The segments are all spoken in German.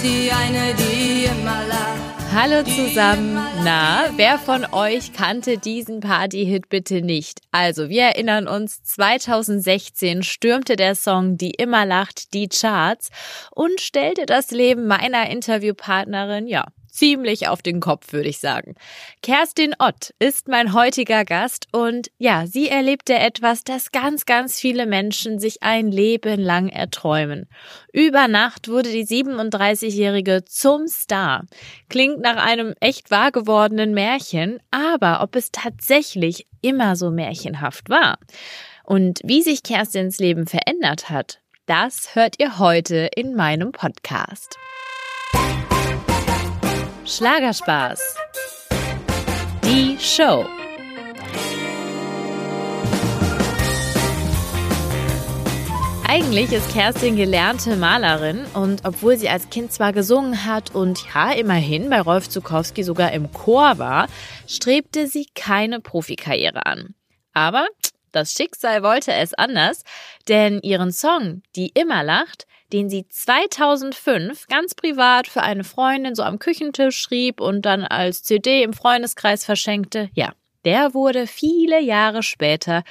ist sie eine, die immer lacht. Hallo zusammen. Na, wer von euch kannte diesen Party-Hit bitte nicht? Also, wir erinnern uns, 2016 stürmte der Song Die immer lacht die Charts und stellte das Leben meiner Interviewpartnerin, ja, ziemlich auf den Kopf, würde ich sagen. Kerstin Ott ist mein heutiger Gast und ja, sie erlebte etwas, das ganz, ganz viele Menschen sich ein Leben lang erträumen. Über Nacht wurde die 37-Jährige zum Star. Klingt nach einem echt wahr gewordenen Märchen, aber ob es tatsächlich immer so märchenhaft war und wie sich Kerstins Leben verändert hat, das hört ihr heute in meinem Podcast. Schlagerspaß. Die Show. Eigentlich ist Kerstin gelernte Malerin und obwohl sie als Kind zwar gesungen hat und ja, immerhin bei Rolf Zukowski sogar im Chor war, strebte sie keine Profikarriere an. Aber das Schicksal wollte es anders, denn ihren Song Die immer lacht den sie 2005 ganz privat für eine Freundin so am Küchentisch schrieb und dann als CD im Freundeskreis verschenkte, ja, der wurde viele Jahre später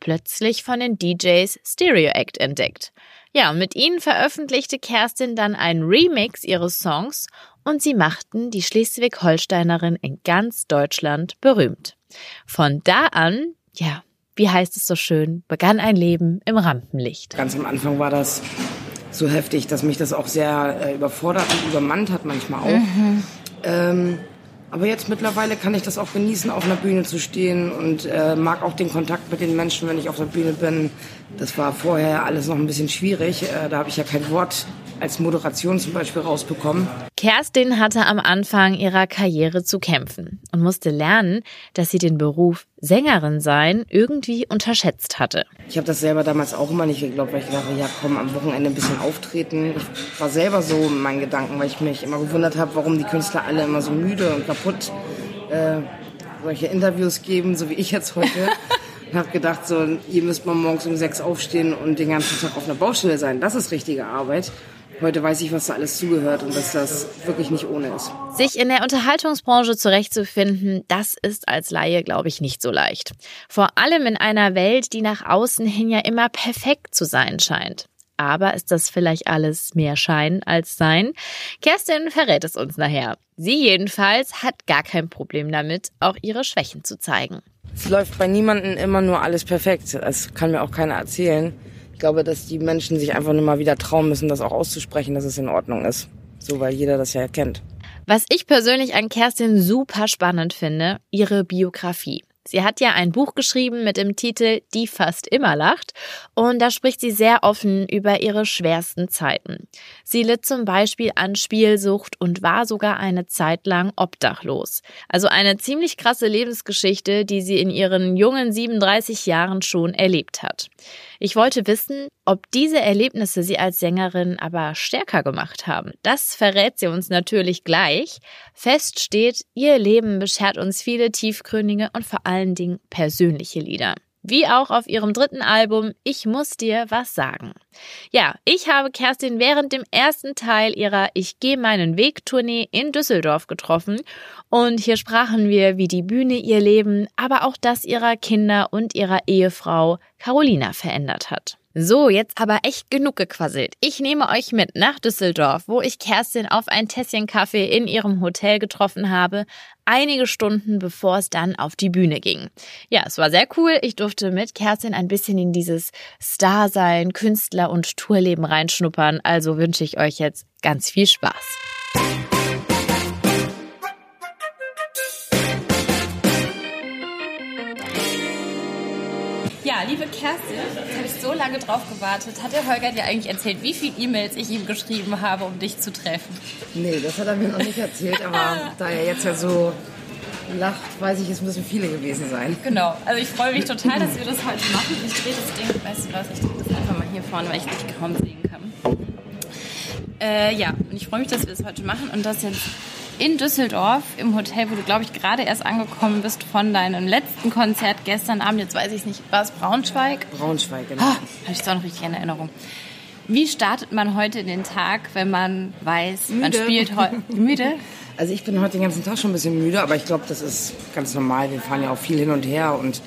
plötzlich von den DJs Stereo Act entdeckt. Ja, und mit ihnen veröffentlichte Kerstin dann einen Remix ihres Songs und sie machten die Schleswig-Holsteinerin in ganz Deutschland berühmt. Von da an, ja, wie heißt es so schön, begann ein Leben im Rampenlicht. Ganz am Anfang war das so heftig, dass mich das auch sehr äh, überfordert und übermannt hat manchmal auch. Mhm. Ähm, aber jetzt mittlerweile kann ich das auch genießen, auf einer Bühne zu stehen und äh, mag auch den Kontakt mit den Menschen, wenn ich auf der Bühne bin. Das war vorher alles noch ein bisschen schwierig. Äh, da habe ich ja kein Wort als Moderation zum Beispiel rausbekommen. Kerstin hatte am Anfang ihrer Karriere zu kämpfen und musste lernen, dass sie den Beruf Sängerin sein irgendwie unterschätzt hatte. Ich habe das selber damals auch immer nicht geglaubt, weil ich dachte, ja komm, am Wochenende ein bisschen auftreten. Ich war selber so in meinen Gedanken, weil ich mich immer gewundert habe, warum die Künstler alle immer so müde und kaputt äh, solche Interviews geben, so wie ich jetzt heute. Ich habe gedacht, so, ihr müsst mal morgens um sechs aufstehen und den ganzen Tag auf einer Baustelle sein. Das ist richtige Arbeit. Heute weiß ich, was da alles zugehört und dass das wirklich nicht ohne ist. Sich in der Unterhaltungsbranche zurechtzufinden, das ist als Laie, glaube ich, nicht so leicht. Vor allem in einer Welt, die nach außen hin ja immer perfekt zu sein scheint. Aber ist das vielleicht alles mehr Schein als Sein? Kerstin verrät es uns nachher. Sie jedenfalls hat gar kein Problem damit, auch ihre Schwächen zu zeigen. Es läuft bei niemandem immer nur alles perfekt. Das kann mir auch keiner erzählen. Ich glaube, dass die Menschen sich einfach nur mal wieder trauen müssen, das auch auszusprechen, dass es in Ordnung ist. So, weil jeder das ja erkennt. Was ich persönlich an Kerstin super spannend finde, ihre Biografie. Sie hat ja ein Buch geschrieben mit dem Titel Die fast immer lacht und da spricht sie sehr offen über ihre schwersten Zeiten. Sie litt zum Beispiel an Spielsucht und war sogar eine Zeit lang obdachlos. Also eine ziemlich krasse Lebensgeschichte, die sie in ihren jungen 37 Jahren schon erlebt hat. Ich wollte wissen, ob diese Erlebnisse sie als Sängerin aber stärker gemacht haben. Das verrät sie uns natürlich gleich. Fest steht, ihr Leben beschert uns viele tiefgründige und vor allen Dingen persönliche Lieder wie auch auf ihrem dritten Album Ich muss dir was sagen. Ja, ich habe Kerstin während dem ersten Teil ihrer Ich gehe meinen Weg Tournee in Düsseldorf getroffen und hier sprachen wir, wie die Bühne ihr Leben, aber auch das ihrer Kinder und ihrer Ehefrau Carolina verändert hat. So, jetzt aber echt genug gequasselt. Ich nehme euch mit nach Düsseldorf, wo ich Kerstin auf ein Tässchen Kaffee in ihrem Hotel getroffen habe, einige Stunden bevor es dann auf die Bühne ging. Ja, es war sehr cool. Ich durfte mit Kerstin ein bisschen in dieses Star-Sein, Künstler- und Tourleben reinschnuppern. Also wünsche ich euch jetzt ganz viel Spaß. Ja, liebe Kerstin, jetzt habe ich so lange drauf gewartet. Hat der Holger dir eigentlich erzählt, wie viele E-Mails ich ihm geschrieben habe, um dich zu treffen? Nee, das hat er mir noch nicht erzählt, aber da er jetzt ja so lacht, weiß ich, es müssen viele gewesen sein. Genau, also ich freue mich total, dass wir das heute machen. Ich drehe das Ding, weißt du was, ich drehe das einfach mal hier vorne, weil ich dich kaum sehen kann. Äh, ja, und ich freue mich, dass wir das heute machen und das jetzt in Düsseldorf im Hotel, wo du, glaube ich, gerade erst angekommen bist von deinem letzten Konzert gestern Abend. Jetzt weiß ich nicht, war es Braunschweig? Braunschweig, genau. Ah, Habe ich es auch noch richtig in Erinnerung. Wie startet man heute den Tag, wenn man weiß, man Müde. spielt heute müde? Also ich bin heute den ganzen Tag schon ein bisschen müde, aber ich glaube, das ist ganz normal. Wir fahren ja auch viel hin und her und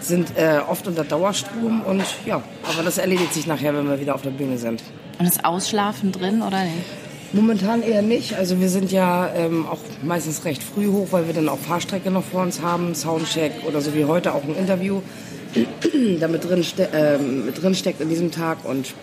sind äh, oft unter Dauerstrom und ja, aber das erledigt sich nachher, wenn wir wieder auf der Bühne sind. Und ist Ausschlafen drin oder nicht? Momentan eher nicht. Also wir sind ja ähm, auch meistens recht früh hoch, weil wir dann auch Fahrstrecke noch vor uns haben, Soundcheck oder so wie heute auch ein Interview, da mit drin, ste äh, drin steckt in diesem Tag und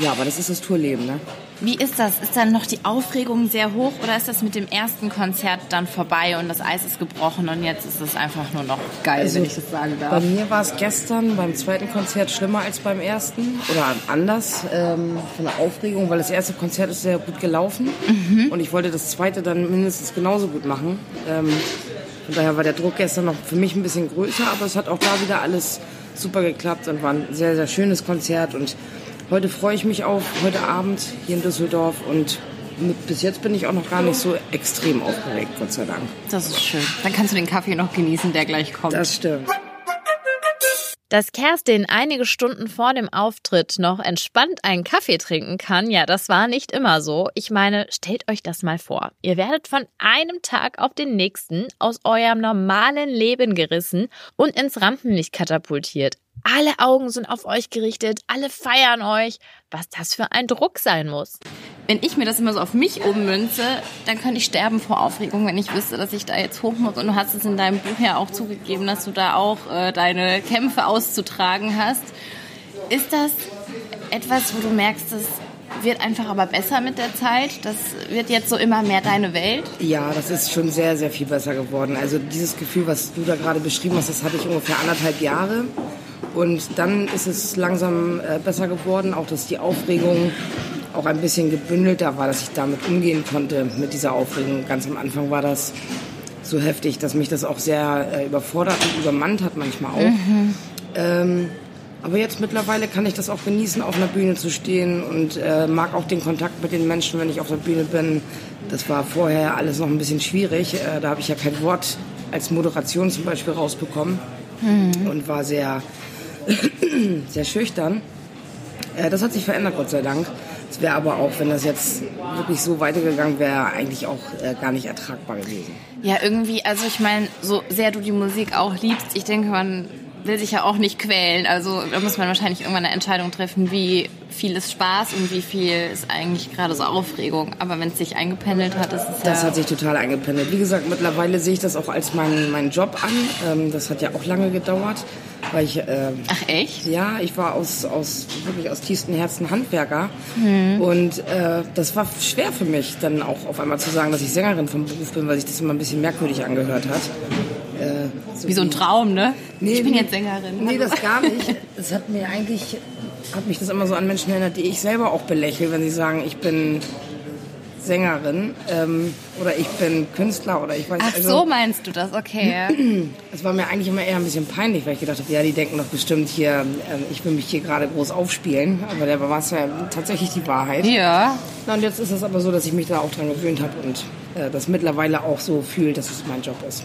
ja, aber das ist das Tourleben, ne? Wie ist das? Ist dann noch die Aufregung sehr hoch oder ist das mit dem ersten Konzert dann vorbei und das Eis ist gebrochen und jetzt ist es einfach nur noch geil, Also, wenn ich das sagen Bei darf? mir war es gestern beim zweiten Konzert schlimmer als beim ersten oder anders ähm, von der Aufregung, weil das erste Konzert ist sehr gut gelaufen und ich wollte das zweite dann mindestens genauso gut machen. Ähm, von daher war der Druck gestern noch für mich ein bisschen größer, aber es hat auch da wieder alles super geklappt und war ein sehr, sehr schönes Konzert und heute freue ich mich auf heute Abend hier in Düsseldorf und mit, bis jetzt bin ich auch noch gar nicht so extrem aufgeregt, Gott sei Dank. Das ist schön. Dann kannst du den Kaffee noch genießen, der gleich kommt. Das stimmt. Dass Kerstin einige Stunden vor dem Auftritt noch entspannt einen Kaffee trinken kann, ja, das war nicht immer so. Ich meine, stellt euch das mal vor. Ihr werdet von einem Tag auf den nächsten aus eurem normalen Leben gerissen und ins Rampenlicht katapultiert. Alle Augen sind auf euch gerichtet, alle feiern euch. Was das für ein Druck sein muss. Wenn ich mir das immer so auf mich ummünze, dann könnte ich sterben vor Aufregung, wenn ich wüsste, dass ich da jetzt hoch muss. Und du hast es in deinem Buch ja auch zugegeben, dass du da auch äh, deine Kämpfe auszutragen hast. Ist das etwas, wo du merkst, das wird einfach aber besser mit der Zeit? Das wird jetzt so immer mehr deine Welt? Ja, das ist schon sehr, sehr viel besser geworden. Also dieses Gefühl, was du da gerade beschrieben hast, das hatte ich ungefähr anderthalb Jahre. Und dann ist es langsam äh, besser geworden, auch dass die Aufregung auch ein bisschen gebündelter war, dass ich damit umgehen konnte mit dieser Aufregung. Ganz am Anfang war das so heftig, dass mich das auch sehr äh, überfordert und übermannt hat manchmal auch. Ähm, aber jetzt mittlerweile kann ich das auch genießen, auf einer Bühne zu stehen und äh, mag auch den Kontakt mit den Menschen, wenn ich auf der Bühne bin. Das war vorher alles noch ein bisschen schwierig. Äh, da habe ich ja kein Wort als Moderation zum Beispiel rausbekommen und war sehr, sehr schüchtern. Äh, das hat sich verändert, Gott sei Dank. Es wäre aber auch, wenn das jetzt wirklich so weitergegangen wäre, eigentlich auch äh, gar nicht ertragbar gewesen. Ja, irgendwie, also ich meine, so sehr du die Musik auch liebst, ich denke, man will sich ja auch nicht quälen. Also da muss man wahrscheinlich irgendwann eine Entscheidung treffen, wie viel ist Spaß und wie viel ist eigentlich gerade so Aufregung. Aber wenn es sich eingependelt hat, ist es Das ja... hat sich total eingependelt. Wie gesagt, mittlerweile sehe ich das auch als meinen meinen Job an. Ähm, das hat ja auch lange gedauert, weil ich äh, Ach echt? ja, ich war aus, aus wirklich aus tiefstem Herzen Handwerker und äh, das war schwer für mich, dann auch auf einmal zu sagen, dass ich Sängerin vom Beruf bin, weil sich das immer ein bisschen merkwürdig angehört hat. Äh, Wie so ein Traum, ne? Nee, ich bin jetzt Sängerin. Nee, das gar nicht. Es hat mir eigentlich, hat mich das immer so an Menschen erinnert, die ich selber auch belächle, wenn sie sagen, ich bin Sängerin ähm, oder ich bin Künstler oder ich weiß Ach also, so meinst du das, okay. Es war mir eigentlich immer eher ein bisschen peinlich, weil ich gedacht habe, ja, die denken doch bestimmt hier, ähm, ich will mich hier gerade groß aufspielen. Aber da war es ja tatsächlich die Wahrheit. Ja. Na, und jetzt ist es aber so, dass ich mich da auch dran gewöhnt habe und äh, das mittlerweile auch so fühle, dass es mein Job ist.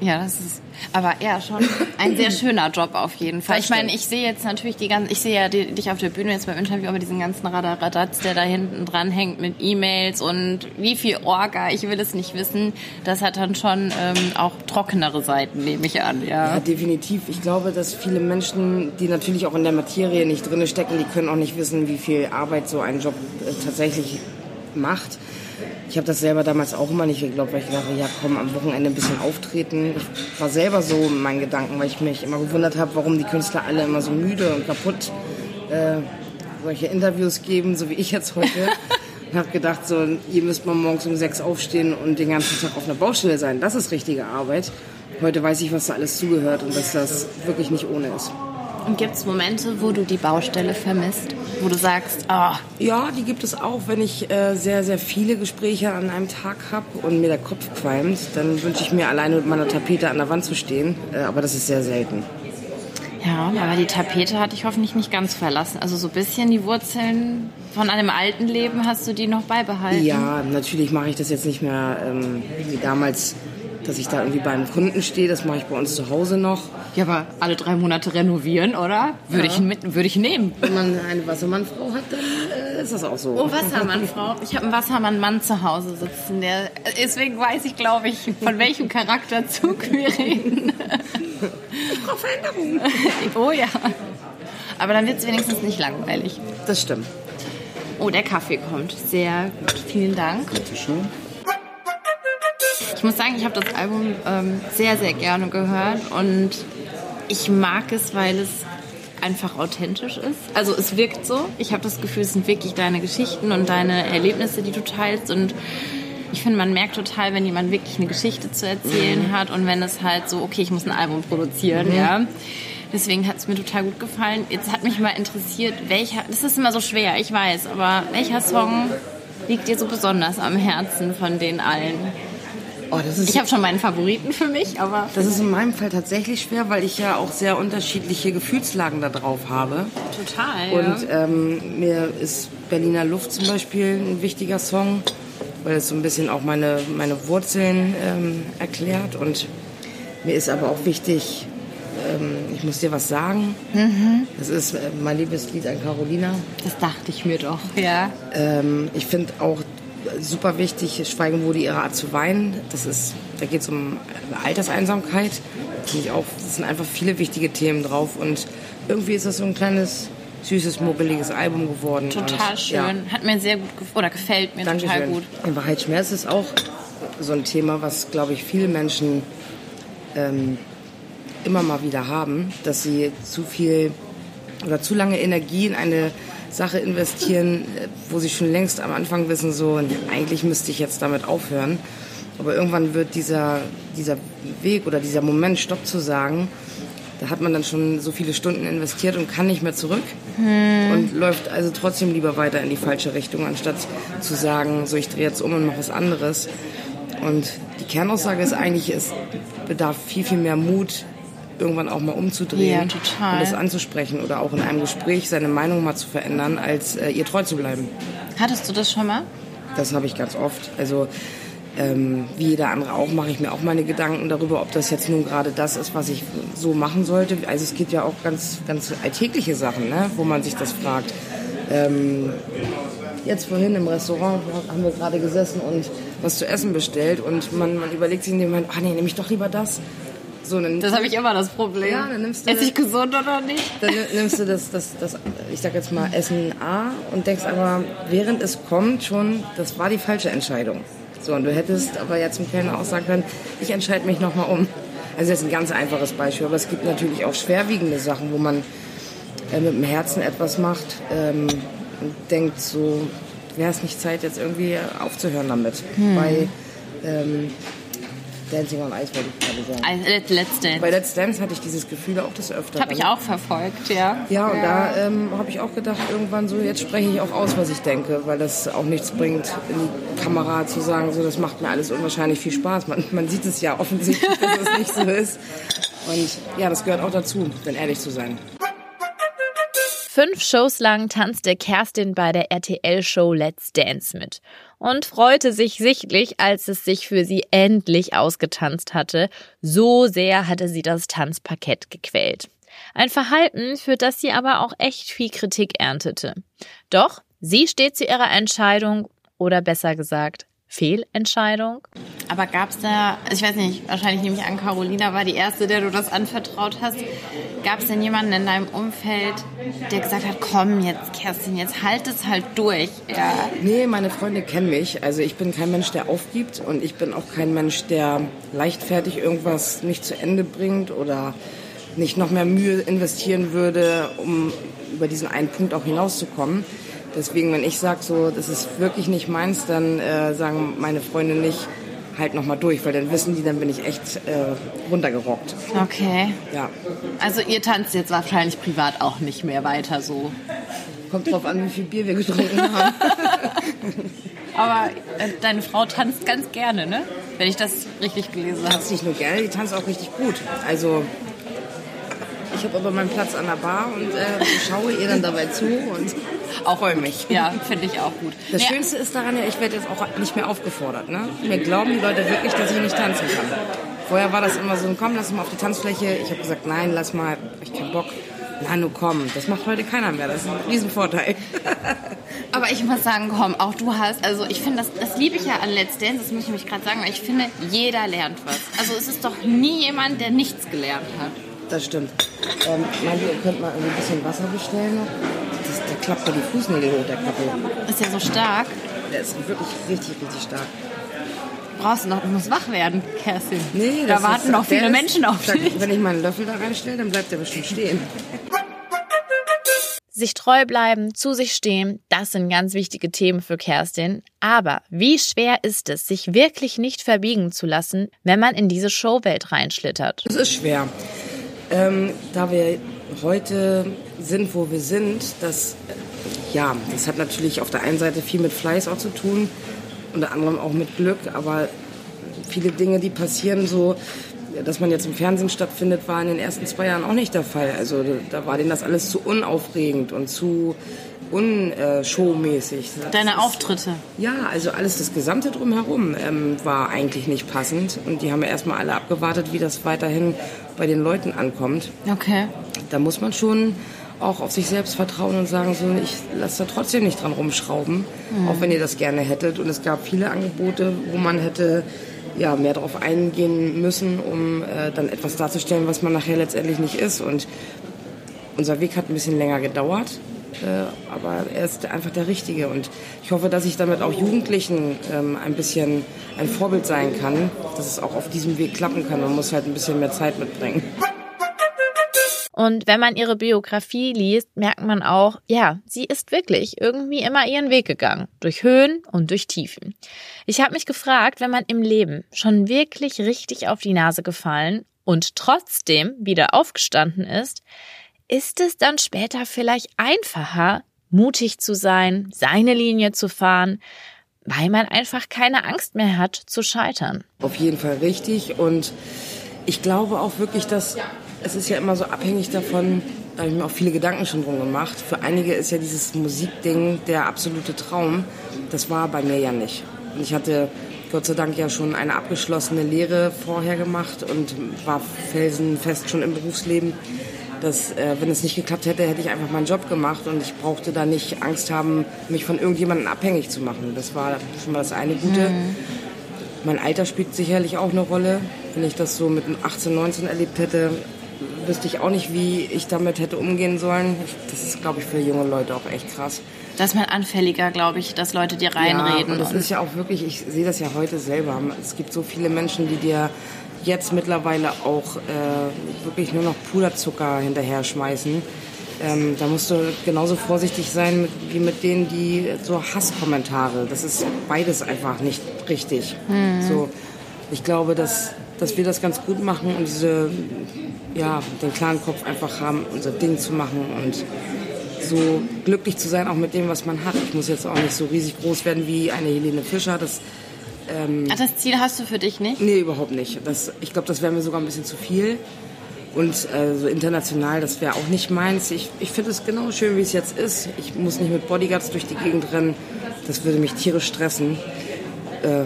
Ja, das ist aber ja schon ein sehr schöner Job auf jeden Fall. Das Ich meine, ich sehe jetzt natürlich die ganzen, ich sehe ja die, dich auf der Bühne jetzt beim Interview, aber diesen ganzen Radaradatz, der da hinten dran hängt mit E-Mails und wie viel Orga, ich will es nicht wissen. Das hat dann schon ähm, auch trockenere Seiten, nehme ich an, Ja, ja. definitiv. Ich glaube, dass viele Menschen, die natürlich auch in der Materie nicht drin stecken, die können auch nicht wissen, wie viel Arbeit so ein Job äh, tatsächlich macht. Ich habe das selber damals auch immer nicht geglaubt, weil ich dachte, ja komm, am Wochenende ein bisschen auftreten. Ich war selber so in meinen Gedanken, weil ich mich immer gewundert habe, warum die Künstler alle immer so müde und kaputt äh, solche Interviews geben, so wie ich jetzt heute. Und habe gedacht, so, ihr müsst mal morgens um sechs aufstehen und den ganzen Tag auf einer Baustelle sein. Das ist richtige Arbeit. Heute weiß ich, was da alles zugehört und dass das wirklich nicht ohne ist. Und gibt es Momente, wo du die Baustelle vermisst? Wo du sagst, ah, Ja, die gibt es auch, wenn ich äh, sehr, sehr viele Gespräche an einem Tag habe und mir der Kopf qualmt, dann wünsche ich mir alleine mit meiner Tapete an der Wand zu stehen. Äh, aber das ist sehr selten. ja, aber die Tapete hat dich hoffentlich nicht ganz verlassen. Also so ein bisschen die Wurzeln von einem alten Leben hast du die noch beibehalten. Ja, natürlich mache ich das jetzt nicht mehr ähm, wie damals dass ich da irgendwie beim Kunden stehe. Das mache ich bei uns zu Hause noch. Ja, aber alle drei Monate renovieren, oder? Würde, Ja. ich, mit, würde ich nehmen. Wenn man eine Wassermannfrau hat, dann äh, ist das auch so. Oh, Wassermann-Frau. Ich habe einen Wassermann-Mann zu Hause sitzen. Der, deswegen weiß ich, glaube ich, von welchem Charakterzug wir reden. Ich brauche Veränderung. oh ja. Aber dann wird es wenigstens nicht langweilig. Das stimmt. Oh, der Kaffee kommt. Sehr gut. Vielen Dank. Bitteschön. Ich muss sagen, ich habe das Album ähm, sehr, sehr gerne gehört und ich mag es, weil es einfach authentisch ist. Also es wirkt so. Ich habe das Gefühl, es sind wirklich deine Geschichten und deine Erlebnisse, die du teilst und ich finde, man merkt total, wenn jemand wirklich eine Geschichte zu erzählen hat und wenn es halt so, okay, ich muss ein Album produzieren, ja. Deswegen hat es mir total gut gefallen. Jetzt hat mich mal interessiert, welcher, das ist immer so schwer, ich weiß, aber welcher Song liegt dir so besonders am Herzen von den allen? Oh, Ich habe schon meinen Favoriten für mich, aber Das ist in meinem Fall tatsächlich schwer, weil ich ja auch sehr unterschiedliche Gefühlslagen da drauf habe. total. Und ähm, mir ist Berliner Luft zum Beispiel ein wichtiger Song, weil es so ein bisschen auch meine, meine Wurzeln ähm, erklärt. Und mir ist aber auch wichtig, ähm, ich muss dir was sagen. Das ist äh, mein Liebeslied an Carolina. das dachte ich mir doch. Ja. Ähm, ich finde auch super wichtig, Schweigen wurde ihre Art zu weinen. Das ist, da geht es um Alterseinsamkeit. Auch, das sind einfach viele wichtige Themen drauf und irgendwie ist das so ein kleines, süßes, muggeliges Album geworden. Total und, schön. Ja, Hat mir sehr gut gefallen. Oder gefällt mir total Dankeschön. gut. In Wahrheit Schmerz ist auch so ein Thema, was, glaube ich, viele Menschen ähm, immer mal wieder haben, dass sie zu viel oder zu lange Energie in eine Sache investieren, äh, wo sie schon längst am Anfang wissen, so eigentlich müsste ich jetzt damit aufhören. Aber irgendwann wird dieser, dieser Weg oder dieser Moment, Stopp zu sagen, da hat man dann schon so viele Stunden investiert und kann nicht mehr zurück und läuft also trotzdem lieber weiter in die falsche Richtung, anstatt zu sagen, so ich drehe jetzt um und mache was anderes. Und die Kernaussage ist eigentlich, es bedarf viel, viel mehr Mut, irgendwann auch mal umzudrehen Ja, total. und es anzusprechen oder auch in einem Gespräch seine Meinung mal zu verändern, als äh, ihr treu zu bleiben. Hattest du das schon mal? Das habe ich ganz oft. Also ähm, wie jeder andere auch, mache ich mir auch meine Gedanken darüber, ob das jetzt nun gerade das ist, was ich so machen sollte. Also es gibt ja auch ganz, ganz alltägliche Sachen, ne, wo man sich das fragt. Ähm, jetzt vorhin im Restaurant haben wir gerade gesessen und was zu essen bestellt und man, man überlegt sich in dem Moment, ah nee, nehme ich doch lieber das. So, dann, Das habe ich immer das Problem. Ja, dann nimmst du- Esse ich gesund oder nicht? dann nimmst du das, das, das, ich sag jetzt mal Essen A und denkst aber, während es kommt schon, das war die falsche Entscheidung. So, und du hättest aber jetzt zum Kellner auch sagen können, ich entscheide mich nochmal um. Also das ist ein ganz einfaches Beispiel, aber es gibt natürlich auch schwerwiegende Sachen, wo man äh, mit dem Herzen etwas macht ähm, und denkt so, wäre es nicht Zeit, jetzt irgendwie aufzuhören damit. Bei ähm, Dancing on Ice wollte ich gerade sagen. Let's Dance. Bei Let's Dance hatte ich dieses Gefühl auch des Öfteren. Habe ich auch verfolgt, ja. Ja, und da ähm, habe ich auch gedacht, irgendwann so, jetzt spreche ich auch aus, was ich denke, weil das auch nichts bringt, in die Kamera zu sagen, so, das macht mir alles unwahrscheinlich viel Spaß. Man, man sieht es ja offensichtlich, dass es nicht so ist. Und ja, das gehört auch dazu, wenn ehrlich zu sein. Fünf Shows lang tanzte Kerstin bei der RTL-Show Let's Dance mit und freute sich sichtlich, als es sich für sie endlich ausgetanzt hatte. So sehr hatte sie das Tanzparkett gequält. Ein Verhalten, für das sie aber auch echt viel Kritik erntete. Doch sie steht zu ihrer Entscheidung oder besser gesagt Fehlentscheidung. Aber gab es da, ich weiß nicht, wahrscheinlich nehme ich an, Carolina war die Erste, der du das anvertraut hast. Gab es denn jemanden in deinem Umfeld, der gesagt hat, komm jetzt, Kerstin, jetzt halt es halt durch. Ja. Nee, meine Freunde kennen mich. Also ich bin kein Mensch, der aufgibt und ich bin auch kein Mensch, der leichtfertig irgendwas nicht zu Ende bringt oder nicht noch mehr Mühe investieren würde, um über diesen einen Punkt auch hinauszukommen. Deswegen, wenn ich sage, so, das ist wirklich nicht meins, dann äh, sagen meine Freunde nicht, halt noch mal durch, weil dann wissen die, dann bin ich echt äh, runtergerockt. Okay. Ja, Also ihr tanzt jetzt wahrscheinlich privat auch nicht mehr weiter so. kommt drauf an, wie viel Bier wir getrunken haben. Aber äh, deine Frau tanzt ganz gerne, ne? Wenn ich das richtig gelesen habe. tanzt nicht nur gerne, die tanzt auch richtig gut. Also Ich habe aber meinen Platz an der Bar und äh, schaue ihr dann dabei zu und auch freue mich. Ja, finde ich auch gut. Das ja. Schönste ist daran ja, ich werde jetzt auch nicht mehr aufgefordert. Ne? Mir glauben die Leute wirklich, dass ich nicht tanzen kann. Vorher war das immer so, komm, lass mal auf die Tanzfläche. Ich habe gesagt, nein, lass mal, ich keinen Bock. Na, nur komm. Das macht heute keiner mehr. Das ist ein Riesenvorteil. Aber ich muss sagen, komm, auch du hast, also ich finde, das, das liebe ich ja an Let's Dance, das muss ich mich gerade sagen, weil ich finde, jeder lernt was. Also es ist doch nie jemand, der nichts gelernt hat. Das stimmt. Ähm, meint ihr, ihr könnt mal ein bisschen Wasser bestellen? Das, der klappt mir die Fußnägel hoch, der Kappe. Ist ja so stark. Der ist wirklich richtig, richtig stark. Brauchst du noch, du musst wach werden, Kerstin. Nee, da warten noch viele Menschen auf dich. Wenn ich meinen Löffel da reinstelle, dann bleibt der bestimmt stehen. Sich treu bleiben, zu sich stehen, das sind ganz wichtige Themen für Kerstin. Aber wie schwer ist es, sich wirklich nicht verbiegen zu lassen, wenn man in diese Showwelt reinschlittert? Es ist schwer. Ähm, da wir heute sind, wo wir sind, das, ja, das hat natürlich auf der einen Seite viel mit Fleiß auch zu tun, unter anderem auch mit Glück, aber viele Dinge, die passieren so, dass man jetzt im Fernsehen stattfindet, war in den ersten zwei Jahren auch nicht der Fall. Also da war denen das alles zu unaufregend und zu unshowmäßig. Deine ist, Auftritte? Ja, also alles, das Gesamte drumherum ähm, war eigentlich nicht passend. Und die haben ja erstmal alle abgewartet, wie das weiterhin bei den Leuten ankommt. Okay. Da muss man schon auch auf sich selbst vertrauen und sagen, so, ich lasse da trotzdem nicht dran rumschrauben, mhm. auch wenn ihr das gerne hättet. Und es gab viele Angebote, wo man hätte ja, mehr darauf eingehen müssen, um äh, dann etwas darzustellen, was man nachher letztendlich nicht ist. Und unser Weg hat ein bisschen länger gedauert, aber er ist einfach der Richtige. Und ich hoffe, dass ich damit auch Jugendlichen ähm, ein bisschen ein Vorbild sein kann, dass es auch auf diesem Weg klappen kann. Man muss halt ein bisschen mehr Zeit mitbringen. Und wenn man ihre Biografie liest, merkt man auch, ja, sie ist wirklich irgendwie immer ihren Weg gegangen, durch Höhen und durch Tiefen. Ich habe mich gefragt, wenn man im Leben schon wirklich richtig auf die Nase gefallen und trotzdem wieder aufgestanden ist, ist es dann später vielleicht einfacher, mutig zu sein, seine Linie zu fahren, weil man einfach keine Angst mehr hat zu scheitern. Auf jeden Fall richtig und ich glaube auch wirklich, dass es ist ja immer so abhängig davon, da habe ich mir auch viele Gedanken schon drum gemacht. Für einige ist ja dieses Musikding der absolute Traum. Das war bei mir ja nicht. Und ich hatte Gott sei Dank ja schon eine abgeschlossene Lehre vorher gemacht und war felsenfest schon im Berufsleben. Dass, äh, wenn es nicht geklappt hätte, hätte ich einfach meinen Job gemacht und ich brauchte da nicht Angst haben, mich von irgendjemandem abhängig zu machen. Das war schon mal das eine Gute. Mhm. Mein Alter spielt sicherlich auch eine Rolle. Wenn ich das so mit 18, 19 erlebt hätte, wüsste ich auch nicht, wie ich damit hätte umgehen sollen. Das ist, glaube ich, für junge Leute auch echt krass. Das ist man anfälliger, glaube ich, dass Leute dir reinreden. Ja, und das und ist ja auch wirklich, ich sehe das ja heute selber. Es gibt so viele Menschen, die dir jetzt mittlerweile auch äh, wirklich nur noch Puderzucker hinterher schmeißen. Ähm, da musst du genauso vorsichtig sein mit, wie mit denen, die so Hasskommentare. Das ist beides einfach nicht richtig. Mhm. So, ich glaube, dass, dass wir das ganz gut machen und diese ja, den klaren Kopf einfach haben, unser Ding zu machen und so glücklich zu sein, auch mit dem, was man hat. Ich muss jetzt auch nicht so riesig groß werden wie eine Helene Fischer. Das, ähm, Ach, das Ziel hast du für dich nicht? Nee, überhaupt nicht. Das, ich glaube, das wäre mir sogar ein bisschen zu viel. Und äh, so international, das wäre auch nicht meins. Ich, ich finde es genau schön, wie es jetzt ist. Ich muss nicht mit Bodyguards durch die Gegend rennen. Das würde mich tierisch stressen. Äh,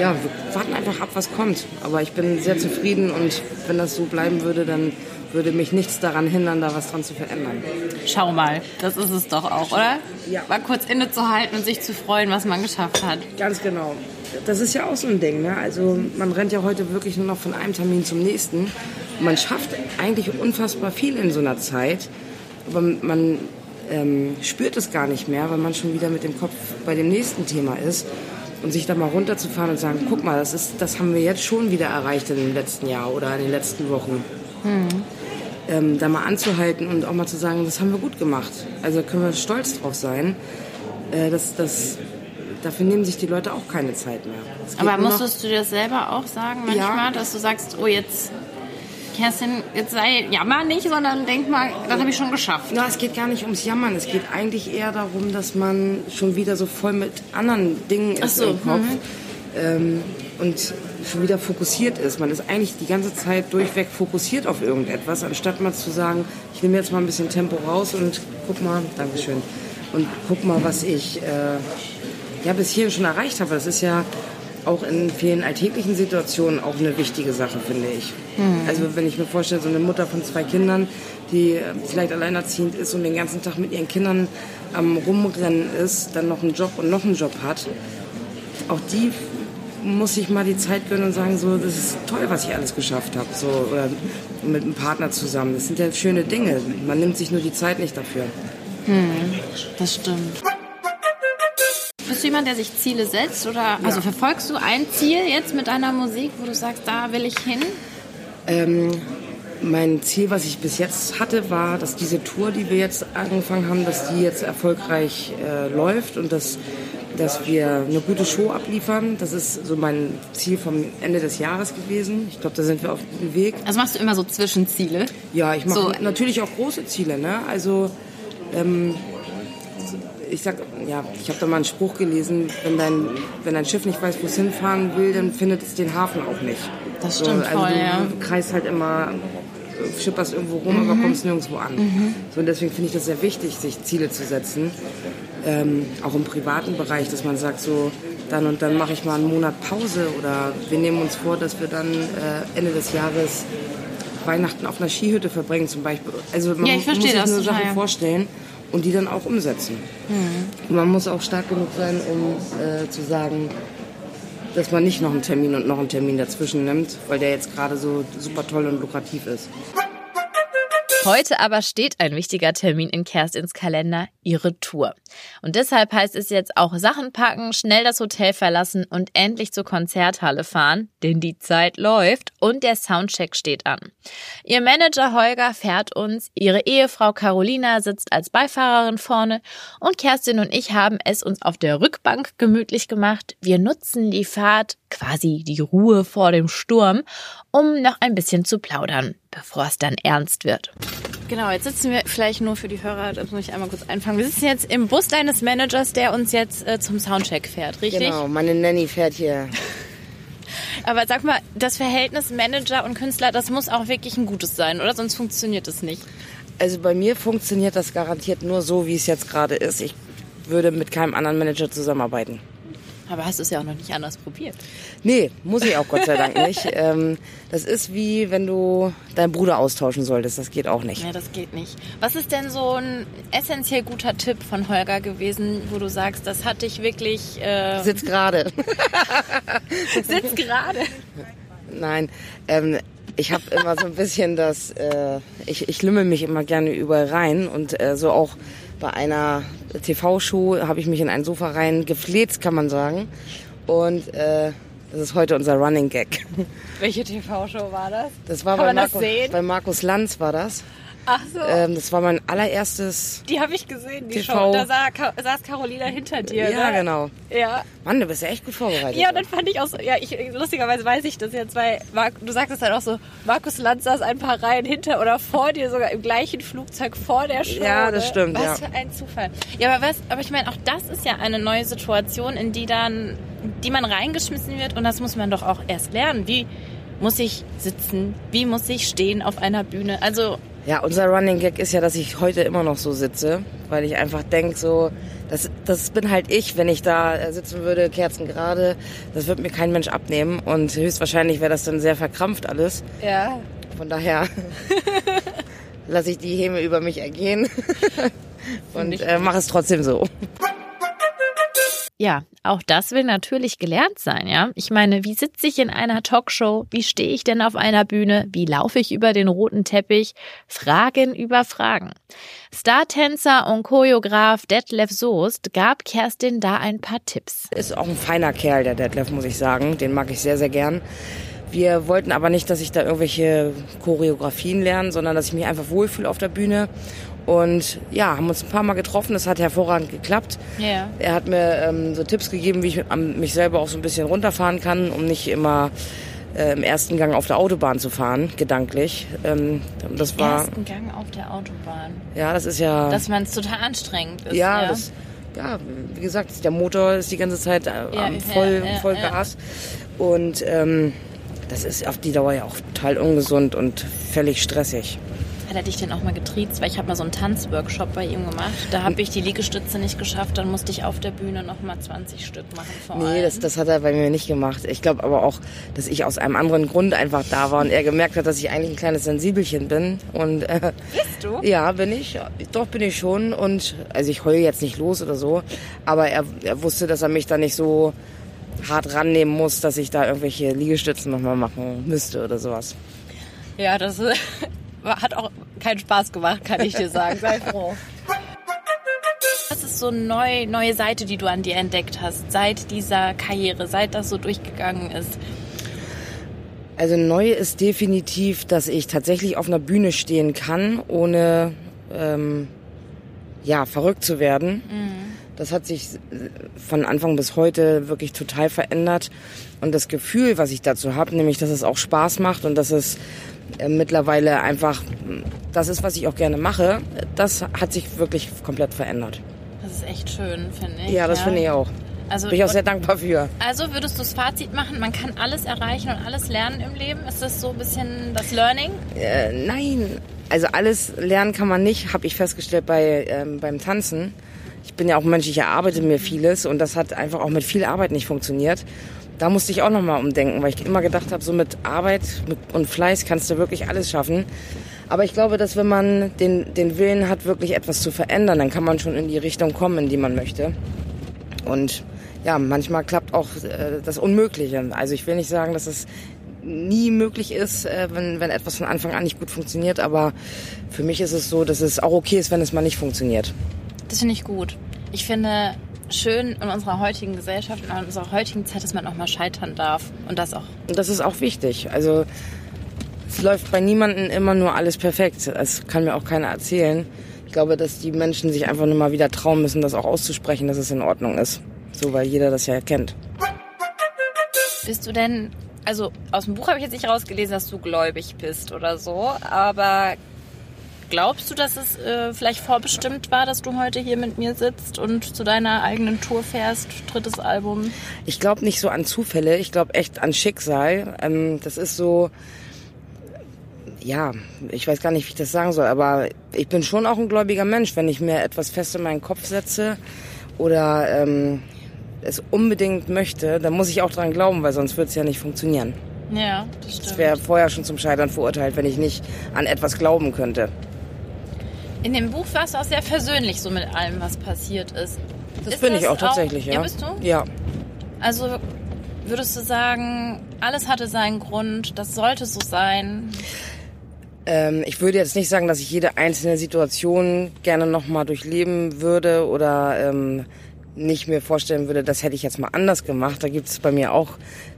ja, wir warten einfach ab, was kommt. Aber ich bin sehr zufrieden und wenn das so bleiben würde, dann würde mich nichts daran hindern, da was dran zu verändern. Schau mal, das ist es doch auch, oder? Ja. Mal kurz innezuhalten und sich zu freuen, was man geschafft hat. Ganz genau. Das ist ja auch so ein Ding. Ne? Also man rennt ja heute wirklich nur noch von einem Termin zum nächsten. Man schafft eigentlich unfassbar viel in so einer Zeit, aber man ähm, spürt es gar nicht mehr, weil man schon wieder mit dem Kopf bei dem nächsten Thema ist und sich da mal runterzufahren und sagen, guck mal, das, ist, das haben wir jetzt schon wieder erreicht in dem letzten Jahr oder in den letzten Wochen. Mhm. Ähm, da mal anzuhalten und auch mal zu sagen, das haben wir gut gemacht. Also können wir stolz drauf sein. Äh, das, das, dafür nehmen sich die Leute auch keine Zeit mehr. Aber musstest du dir selber auch sagen manchmal, ja. dass du sagst, oh jetzt Kerstin, jetzt sei jammer nicht, sondern denk mal, das habe ich schon geschafft. Na, es geht gar nicht ums Jammern. Es geht eigentlich eher darum, dass man schon wieder so voll mit anderen Dingen ist so, im Kopf. Mhm. Ähm, und schon wieder fokussiert ist. Man ist eigentlich die ganze Zeit durchweg fokussiert auf irgendetwas, anstatt mal zu sagen, ich nehme jetzt mal ein bisschen Tempo raus und guck mal, Dankeschön, und guck mal, was ich äh, ja, bis hierhin schon erreicht habe. Das ist ja auch in vielen alltäglichen Situationen auch eine wichtige Sache, finde ich. Mhm. Also wenn ich mir vorstelle, so eine Mutter von zwei Kindern, die äh, vielleicht alleinerziehend ist und den ganzen Tag mit ihren Kindern am Rumrennen ist, dann noch einen Job und noch einen Job hat, auch die muss ich mal die Zeit gönnen und sagen, so, das ist toll, was ich alles geschafft habe. So, oder mit einem Partner zusammen. Das sind ja schöne Dinge. Man nimmt sich nur die Zeit nicht dafür. Hm, das stimmt. Bist du jemand, der sich Ziele setzt? Oder ja. also verfolgst du ein Ziel jetzt mit deiner Musik, wo du sagst, da will ich hin? Ähm, mein Ziel, was ich bis jetzt hatte, war, dass diese Tour, die wir jetzt angefangen haben, dass die jetzt erfolgreich äh, läuft und dass dass wir eine gute Show abliefern. Das ist so mein Ziel vom Ende des Jahres gewesen. Ich glaube, da sind wir auf dem Weg. Also machst du immer so Zwischenziele? Ja, ich mache so. natürlich auch große Ziele. Ne? Also ähm, ich sag, ja, ich habe da mal einen Spruch gelesen, wenn dein, wenn dein Schiff nicht weiß, wo es hinfahren will, dann findet es den Hafen auch nicht. Das stimmt so, also voll, du, ja. Du kreist halt immer, schipperst irgendwo rum, mhm. aber kommst nirgendwo an. Mhm. So, und deswegen finde ich das sehr wichtig, sich Ziele zu setzen ähm, auch im privaten Bereich, dass man sagt, so dann und dann mache ich mal einen Monat Pause oder wir nehmen uns vor, dass wir dann äh, Ende des Jahres Weihnachten auf einer Skihütte verbringen zum Beispiel. Also man ja, muss sich nur Sachen ja. vorstellen und die dann auch umsetzen. Mhm. Man muss auch stark genug sein, um äh, zu sagen, dass man nicht noch einen Termin und noch einen Termin dazwischen nimmt, weil der jetzt gerade so super toll und lukrativ ist. Heute aber steht ein wichtiger Termin in Kerstins Kalender, ihre Tour. Und deshalb heißt es jetzt auch Sachen packen, schnell das Hotel verlassen und endlich zur Konzerthalle fahren, denn die Zeit läuft und der Soundcheck steht an. Ihr Manager Holger fährt uns, ihre Ehefrau Carolina sitzt als Beifahrerin vorne und Kerstin und ich haben es uns auf der Rückbank gemütlich gemacht. Wir nutzen die Fahrt, quasi die Ruhe vor dem Sturm, um noch ein bisschen zu plaudern bevor es dann ernst wird. Genau, jetzt sitzen wir vielleicht nur für die Hörer, das muss ich einmal kurz einfangen. Wir sitzen jetzt im Bus deines Managers, der uns jetzt äh, zum Soundcheck fährt, richtig? Genau, meine Nanny fährt hier. Aber sag mal, das Verhältnis Manager und Künstler, das muss auch wirklich ein gutes sein, oder? Sonst funktioniert es nicht. Also bei mir funktioniert das garantiert nur so, wie es jetzt gerade ist. Ich würde mit keinem anderen Manager zusammenarbeiten. Aber hast du es ja auch noch nicht anders probiert? Nee, muss ich auch Gott sei Dank nicht. Ähm, das ist wie wenn du deinen Bruder austauschen solltest. Das geht auch nicht. Ja, das geht nicht. Was ist denn so ein essentiell guter Tipp von Holger gewesen, wo du sagst, das hat dich wirklich... Äh Sitz gerade. Sitz gerade. Nein, ähm, ich habe immer so ein bisschen das... Äh, ich, ich lümmel mich immer gerne überall rein und äh, so auch bei einer TV-Show habe ich mich in ein Sofa rein gefleht, kann man sagen. Und äh, das ist heute unser Running Gag. Welche TV-Show war das? Das war kann bei, Marco, bei Markus Lanz war das. Ach so. Ähm, das war mein allererstes. Die habe ich gesehen, die TV. Show. Da sah, saß Carolina hinter dir. Ja, ne? genau. Ja. Mann, du bist ja echt gut vorbereitet. Ja, dann fand ich auch so. Ja, ich, lustigerweise weiß ich das jetzt, weil Marc, du sagst es halt auch so: Markus Lanz saß ein paar Reihen hinter oder vor dir, sogar im gleichen Flugzeug vor der Show. Ja, das ne? stimmt. Was ja. für ein Zufall. Ja, aber was? Aber ich meine, auch das ist ja eine neue Situation, in die dann, die man reingeschmissen wird und das muss man doch auch erst lernen. Wie muss ich sitzen? Wie muss ich stehen auf einer Bühne? Also ja, unser Running Gag ist ja, dass ich heute immer noch so sitze, weil ich einfach denke, so, das, das bin halt ich, wenn ich da äh, sitzen würde, Kerzen gerade, das wird mir kein Mensch abnehmen und höchstwahrscheinlich wäre das dann sehr verkrampft alles. Ja. Von daher lasse ich die Häme über mich ergehen und äh, mache es trotzdem so. Ja, auch das will natürlich gelernt sein, ja. Ich meine, wie sitze ich in einer Talkshow? Wie stehe ich denn auf einer Bühne? Wie laufe ich über den roten Teppich? Fragen über Fragen. Startänzer und Choreograf Detlef Soest gab Kerstin da ein paar Tipps. Ist auch ein feiner Kerl, der Detlef, muss ich sagen. Den mag ich sehr, sehr gern. Wir wollten aber nicht, dass ich da irgendwelche Choreografien lerne, sondern dass ich mich einfach wohlfühle auf der Bühne und ja, haben uns ein paar Mal getroffen, das hat hervorragend geklappt. Ja. Er hat mir ähm, so Tipps gegeben, wie ich mich selber auch so ein bisschen runterfahren kann, um nicht immer äh, im ersten Gang auf der Autobahn zu fahren, gedanklich. Ähm, das Im war, ersten Gang auf der Autobahn. Ja, das ist ja... Dass man es total anstrengend ist. Ja, ja. Das, ja, wie gesagt, der Motor ist die ganze Zeit äh, Ja, voll, ja, voll. Gas. Und ähm, das ist auf die Dauer ja auch total ungesund und völlig stressig. Hat er dich denn auch mal getriezt? Weil ich habe mal so einen Tanzworkshop bei ihm gemacht. Da habe ich die Liegestütze nicht geschafft. Dann musste ich auf der Bühne noch mal 20 Stück machen. Vor Nee, allem. das, das hat er bei mir nicht gemacht. Ich glaube aber auch, dass ich aus einem anderen Grund einfach da war und er gemerkt hat, dass ich eigentlich ein kleines Sensibelchen bin. Und äh, Bist du? ja, bin ich. Doch bin ich schon. Und also ich heule jetzt nicht los oder so. Aber er, er wusste, dass er mich da nicht so hart rannehmen muss, dass ich da irgendwelche Liegestützen nochmal machen müsste oder sowas. Ja, das äh, hat auch keinen Spaß gemacht, kann ich dir sagen. Sei froh. Was ist so eine neu, neue Seite, die du an dir entdeckt hast, seit dieser Karriere, seit das so durchgegangen ist? Also neu ist definitiv, dass ich tatsächlich auf einer Bühne stehen kann, ohne ähm, ja verrückt zu werden. Das hat sich von Anfang bis heute wirklich total verändert und das Gefühl, was ich dazu habe, nämlich, dass es auch Spaß macht und dass es mittlerweile einfach das ist, was ich auch gerne mache, das hat sich wirklich komplett verändert. Das ist echt schön, finde ich. Ja, das finde ich auch. Also, Bin ich auch sehr dankbar für. also würdest du das Fazit machen, man kann alles erreichen und alles lernen im Leben? Ist das so ein bisschen das Learning? Äh, nein, also alles lernen kann man nicht, habe ich festgestellt bei ähm, beim Tanzen. Ich bin ja auch Mensch, ich erarbeite mir vieles und das hat einfach auch mit viel Arbeit nicht funktioniert. Da musste ich auch nochmal umdenken, weil ich immer gedacht habe, so mit Arbeit und Fleiß kannst du wirklich alles schaffen. Aber ich glaube, dass wenn man den, den Willen hat, wirklich etwas zu verändern, dann kann man schon in die Richtung kommen, in die man möchte. Und ja, manchmal klappt auch äh, das Unmögliche. Also ich will nicht sagen, dass es nie möglich ist, äh, wenn, wenn etwas von Anfang an nicht gut funktioniert, aber für mich ist es so, dass es auch okay ist, wenn es mal nicht funktioniert. Das finde ich gut. Ich finde schön in unserer heutigen Gesellschaft, in unserer heutigen Zeit, dass man auch mal scheitern darf. Und das auch. Und das ist auch wichtig. Also es läuft bei niemandem immer nur alles perfekt. Das kann mir auch keiner erzählen. Ich glaube, dass die Menschen sich einfach nur mal wieder trauen müssen, das auch auszusprechen, dass es in Ordnung ist. So, weil jeder das ja kennt. Bist du denn, also aus dem Buch habe ich jetzt nicht rausgelesen, dass du gläubig bist oder so, aber glaubst du, dass es äh, vielleicht vorbestimmt war, dass du heute hier mit mir sitzt und zu deiner eigenen Tour fährst, drittes Album? Ich glaube nicht so an Zufälle, ich glaube echt an Schicksal. Ähm, das ist so, ja, ich weiß gar nicht, wie ich das sagen soll, aber ich bin schon auch ein gläubiger Mensch, wenn ich mir etwas fest in meinen Kopf setze oder ähm, es unbedingt möchte, dann muss ich auch dran glauben, weil sonst wird es ja nicht funktionieren. Ja, das Ich stimmt. wäre vorher schon zum Scheitern verurteilt, wenn ich nicht an etwas glauben könnte. In dem Buch warst du auch sehr versöhnlich so mit allem, was passiert ist. Das Ist bin ich auch tatsächlich, ja. Ja, bist du? Ja. Also würdest du sagen, alles hatte seinen Grund, das sollte so sein? Ähm, ich würde jetzt nicht sagen, dass ich jede einzelne Situation gerne nochmal durchleben würde oder ähm, nicht mir vorstellen würde, das hätte ich jetzt mal anders gemacht. Da gibt es bei mir auch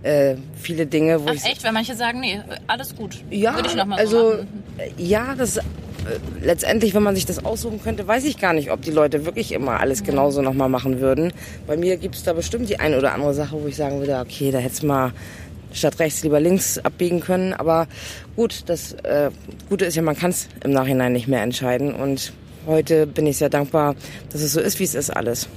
äh, viele Dinge, wo Ach ich echt, weil manche sagen, nee, alles gut. Ja, Würde ich noch mal also so ja, das letztendlich, wenn man sich das aussuchen könnte, weiß ich gar nicht, ob die Leute wirklich immer alles genauso nochmal machen würden. Bei mir gibt es da bestimmt die eine oder andere Sache, wo ich sagen würde, okay, da hätte mal statt rechts lieber links abbiegen können. Aber gut, das äh, Gute ist ja, man kann es im Nachhinein nicht mehr entscheiden. Und heute bin ich sehr dankbar, dass es so ist, wie es ist alles.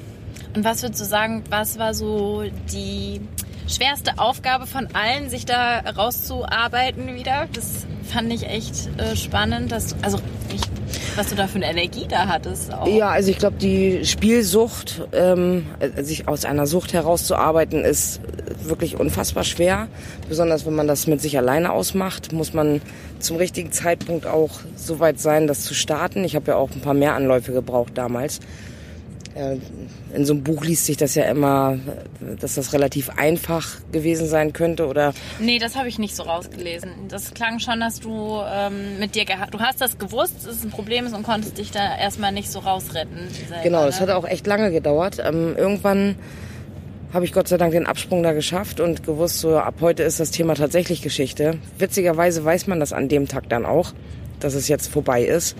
Und was würdest du sagen, was war so die schwerste Aufgabe von allen, sich da rauszuarbeiten wieder? Das fand ich echt äh, spannend, dass du, also ich, was du da für eine Energie da hattest. Auch. Ja, also ich glaube, die Spielsucht, ähm, äh, sich aus einer Sucht herauszuarbeiten, ist wirklich unfassbar schwer. Besonders wenn man das mit sich alleine ausmacht, muss man zum richtigen Zeitpunkt auch so weit sein, das zu starten. Ich habe ja auch ein paar mehr Anläufe gebraucht damals. Äh, In so einem Buch liest sich das ja immer, dass das relativ einfach gewesen sein könnte oder Nee, das habe ich nicht so rausgelesen. Das klang schon, dass du ähm, mit dir geha- du hast das gewusst, dass es ein Problem ist und konntest dich da erstmal nicht so rausretten. selber, Genau, das ne? hat auch echt lange gedauert. Ähm, irgendwann habe ich Gott sei Dank den Absprung da geschafft und gewusst, so ab heute ist das Thema tatsächlich Geschichte. Witzigerweise weiß man das an dem Tag dann auch, dass es jetzt vorbei ist.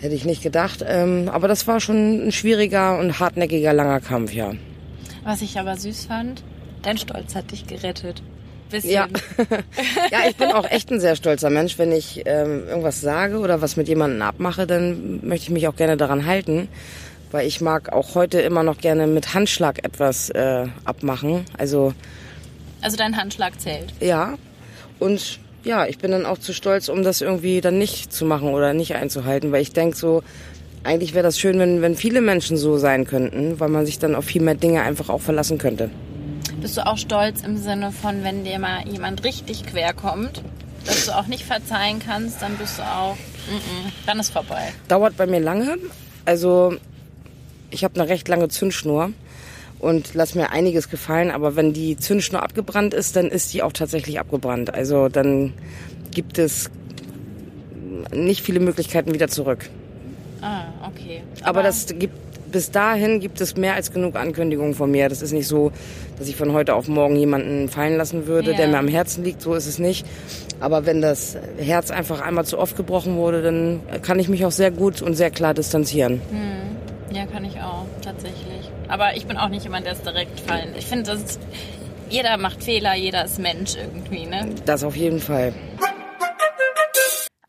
Hätte ich nicht gedacht. Ähm, aber das war schon ein schwieriger und hartnäckiger, langer Kampf, ja. Was ich aber süß fand, dein Stolz hat dich gerettet. Bisschen. Ja. ja, ich bin auch echt ein sehr stolzer Mensch. Wenn ich ähm, irgendwas sage oder was mit jemandem abmache, dann möchte ich mich auch gerne daran halten. weil ich mag auch heute immer noch gerne mit Handschlag etwas äh, abmachen. Also Also dein Handschlag zählt. ja und ja, ich bin dann auch zu stolz, um das irgendwie dann nicht zu machen oder nicht einzuhalten, weil ich denke so, eigentlich wäre das schön, wenn, wenn viele Menschen so sein könnten, weil man sich dann auf viel mehr Dinge einfach auch verlassen könnte. Bist du auch stolz im Sinne von, wenn dir mal jemand richtig quer kommt, dass du auch nicht verzeihen kannst, dann bist du auch, mm -mm, dann ist vorbei. Dauert bei mir lange. Also ich habe eine recht lange Zündschnur und lass mir einiges gefallen, aber wenn die Zündschnur abgebrannt ist, dann ist die auch tatsächlich abgebrannt. Also dann gibt es nicht viele Möglichkeiten wieder zurück. Ah, okay. Aber, das gibt bis dahin gibt es mehr als genug Ankündigungen von mir. Das ist nicht so, dass ich von heute auf morgen jemanden fallen lassen würde, Ja. der mir am Herzen liegt. So ist es nicht. Aber wenn das Herz einfach einmal zu oft gebrochen wurde, dann kann ich mich auch sehr gut und sehr klar distanzieren. Ja, kann ich auch, tatsächlich. Aber ich bin auch nicht jemand, der es direkt fallen. Ich finde, jeder macht Fehler, jeder ist Mensch irgendwie, ne? Das auf jeden Fall.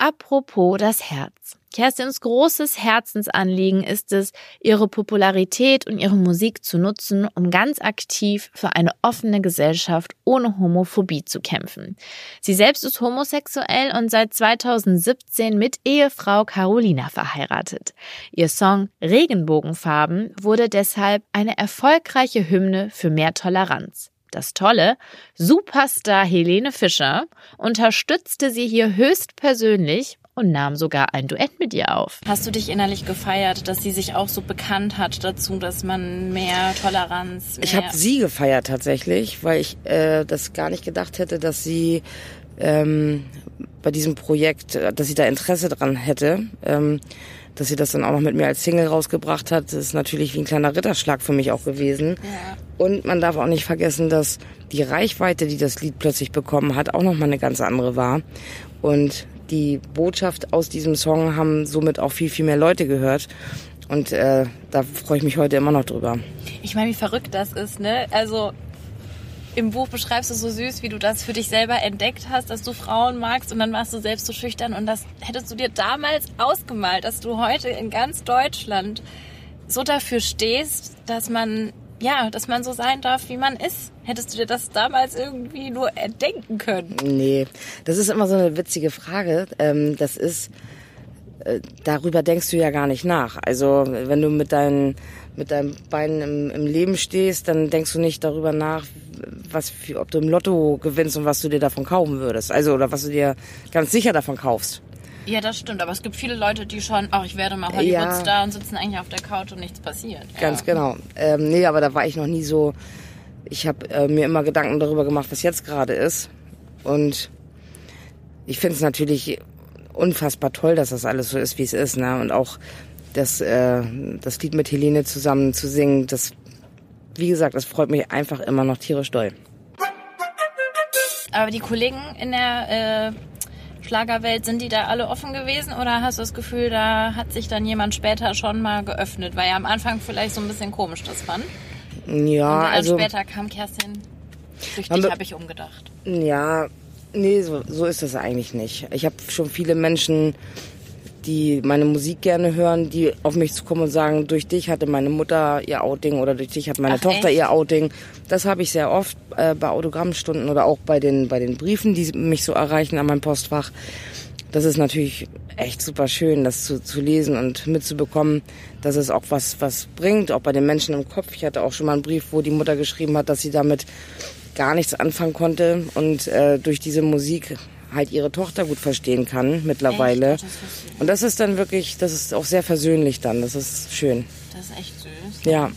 Apropos das Herz. Kerstins großes Herzensanliegen ist es, ihre Popularität und ihre Musik zu nutzen, um ganz aktiv für eine offene Gesellschaft ohne Homophobie zu kämpfen. Sie selbst ist homosexuell und seit 2017 mit Ehefrau Carolina verheiratet. Ihr Song Regenbogenfarben wurde deshalb eine erfolgreiche Hymne für mehr Toleranz. Das Tolle, Superstar Helene Fischer unterstützte sie hier höchstpersönlich und nahm sogar ein Duett mit ihr auf. Hast du dich innerlich gefeiert, dass sie sich auch so bekannt hat dazu, dass man mehr Toleranz, mehr Ich habe sie gefeiert tatsächlich, weil ich äh, das gar nicht gedacht hätte, dass sie ähm, bei diesem Projekt, äh, dass sie da Interesse dran hätte. Ähm, dass sie das dann auch noch mit mir als Single rausgebracht hat, ist natürlich wie ein kleiner Ritterschlag für mich auch gewesen. Ja. Und man darf auch nicht vergessen, dass die Reichweite, die das Lied plötzlich bekommen hat, auch nochmal eine ganz andere war. Und die Botschaft aus diesem Song haben somit auch viel, viel mehr Leute gehört. Und äh, da freue ich mich heute immer noch drüber. Ich meine, wie verrückt das ist, ne? Also im Buch beschreibst du so süß, wie du das für dich selber entdeckt hast, dass du Frauen magst und dann warst du selbst so schüchtern und das hättest du dir damals ausgemalt, dass du heute in ganz Deutschland so dafür stehst, dass man ja, dass man so sein darf, wie man ist. Hättest du dir das damals irgendwie nur erdenken können? Nee, das ist immer so eine witzige Frage. Ähm, das ist, äh, darüber denkst du ja gar nicht nach. Also wenn du mit deinen, mit deinen Beinen im, im Leben stehst, dann denkst du nicht darüber nach, was ob du im Lotto gewinnst und was du dir davon kaufen würdest. Also oder was du dir ganz sicher davon kaufst. Ja, das stimmt, aber es gibt viele Leute, die schon, ach, ich werde mal Hollywood-Star und sitzen eigentlich auf der Couch und nichts passiert. Ganz ja. genau. Ähm, nee, aber da war ich noch nie so. Ich habe äh, mir immer Gedanken darüber gemacht, was jetzt gerade ist. Und ich finde es natürlich unfassbar toll, dass das alles so ist, wie es ist. Ne? Und auch das, äh, das Lied mit Helene zusammen zu singen, das, wie gesagt, das freut mich einfach immer noch tierisch doll. Aber die Kollegen in der äh, Schlagerwelt, sind die da alle offen gewesen oder hast du das Gefühl, da hat sich dann jemand später schon mal geöffnet? Weil ja am Anfang vielleicht so ein bisschen komisch das fand. Ja, also. später kam Kerstin. Süchtig be- habe ich umgedacht. Ja, nee, so, so ist das eigentlich nicht. Ich habe schon viele Menschen, die meine Musik gerne hören, die auf mich zukommen und sagen, durch dich hatte meine Mutter ihr Outing oder durch dich hat meine Ach, Tochter echt? ihr Outing. Das habe ich sehr oft äh, bei Autogrammstunden oder auch bei den, bei den Briefen, die mich so erreichen an meinem Postfach. Das ist natürlich echt super schön, das zu, zu lesen und mitzubekommen, dass es auch was, was bringt, auch bei den Menschen im Kopf. Ich hatte auch schon mal einen Brief, wo die Mutter geschrieben hat, dass sie damit gar nichts anfangen konnte und äh, durch diese Musik halt ihre Tochter gut verstehen kann mittlerweile. Echt? Und das ist dann wirklich, das ist auch sehr versöhnlich dann. Das ist schön. Das ist echt süß. Ja.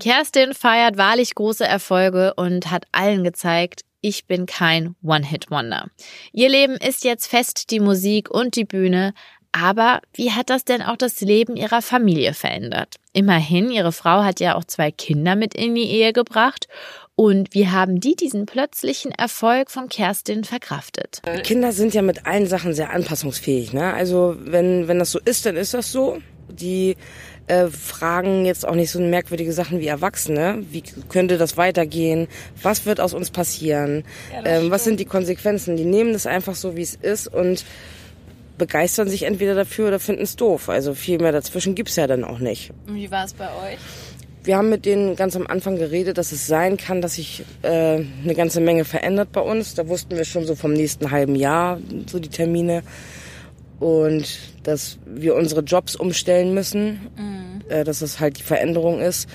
Kerstin feiert wahrlich große Erfolge und hat allen gezeigt, ich bin kein One-Hit-Wonder. Ihr Leben ist jetzt fest die Musik und die Bühne, aber wie hat das denn auch das Leben ihrer Familie verändert? Immerhin, ihre Frau hat ja auch zwei Kinder mit in die Ehe gebracht. Und wie haben die diesen plötzlichen Erfolg von Kerstin verkraftet? Kinder sind ja mit allen Sachen sehr anpassungsfähig. Ne? Also wenn, wenn das so ist, dann ist das so. Die äh, fragen jetzt auch nicht so merkwürdige Sachen wie Erwachsene. Wie könnte das weitergehen? Was wird aus uns passieren? Ja, ähm, was sind die Konsequenzen? Die nehmen das einfach so, wie es ist und begeistern sich entweder dafür oder finden es doof. Also viel mehr dazwischen gibt's ja dann auch nicht. Wie war es bei euch? Wir haben mit denen ganz am Anfang geredet, dass es sein kann, dass sich äh, eine ganze Menge verändert bei uns. Da wussten wir schon so vom nächsten halben Jahr so die Termine. Und dass wir unsere Jobs umstellen müssen, äh, dass das halt die Veränderung ist.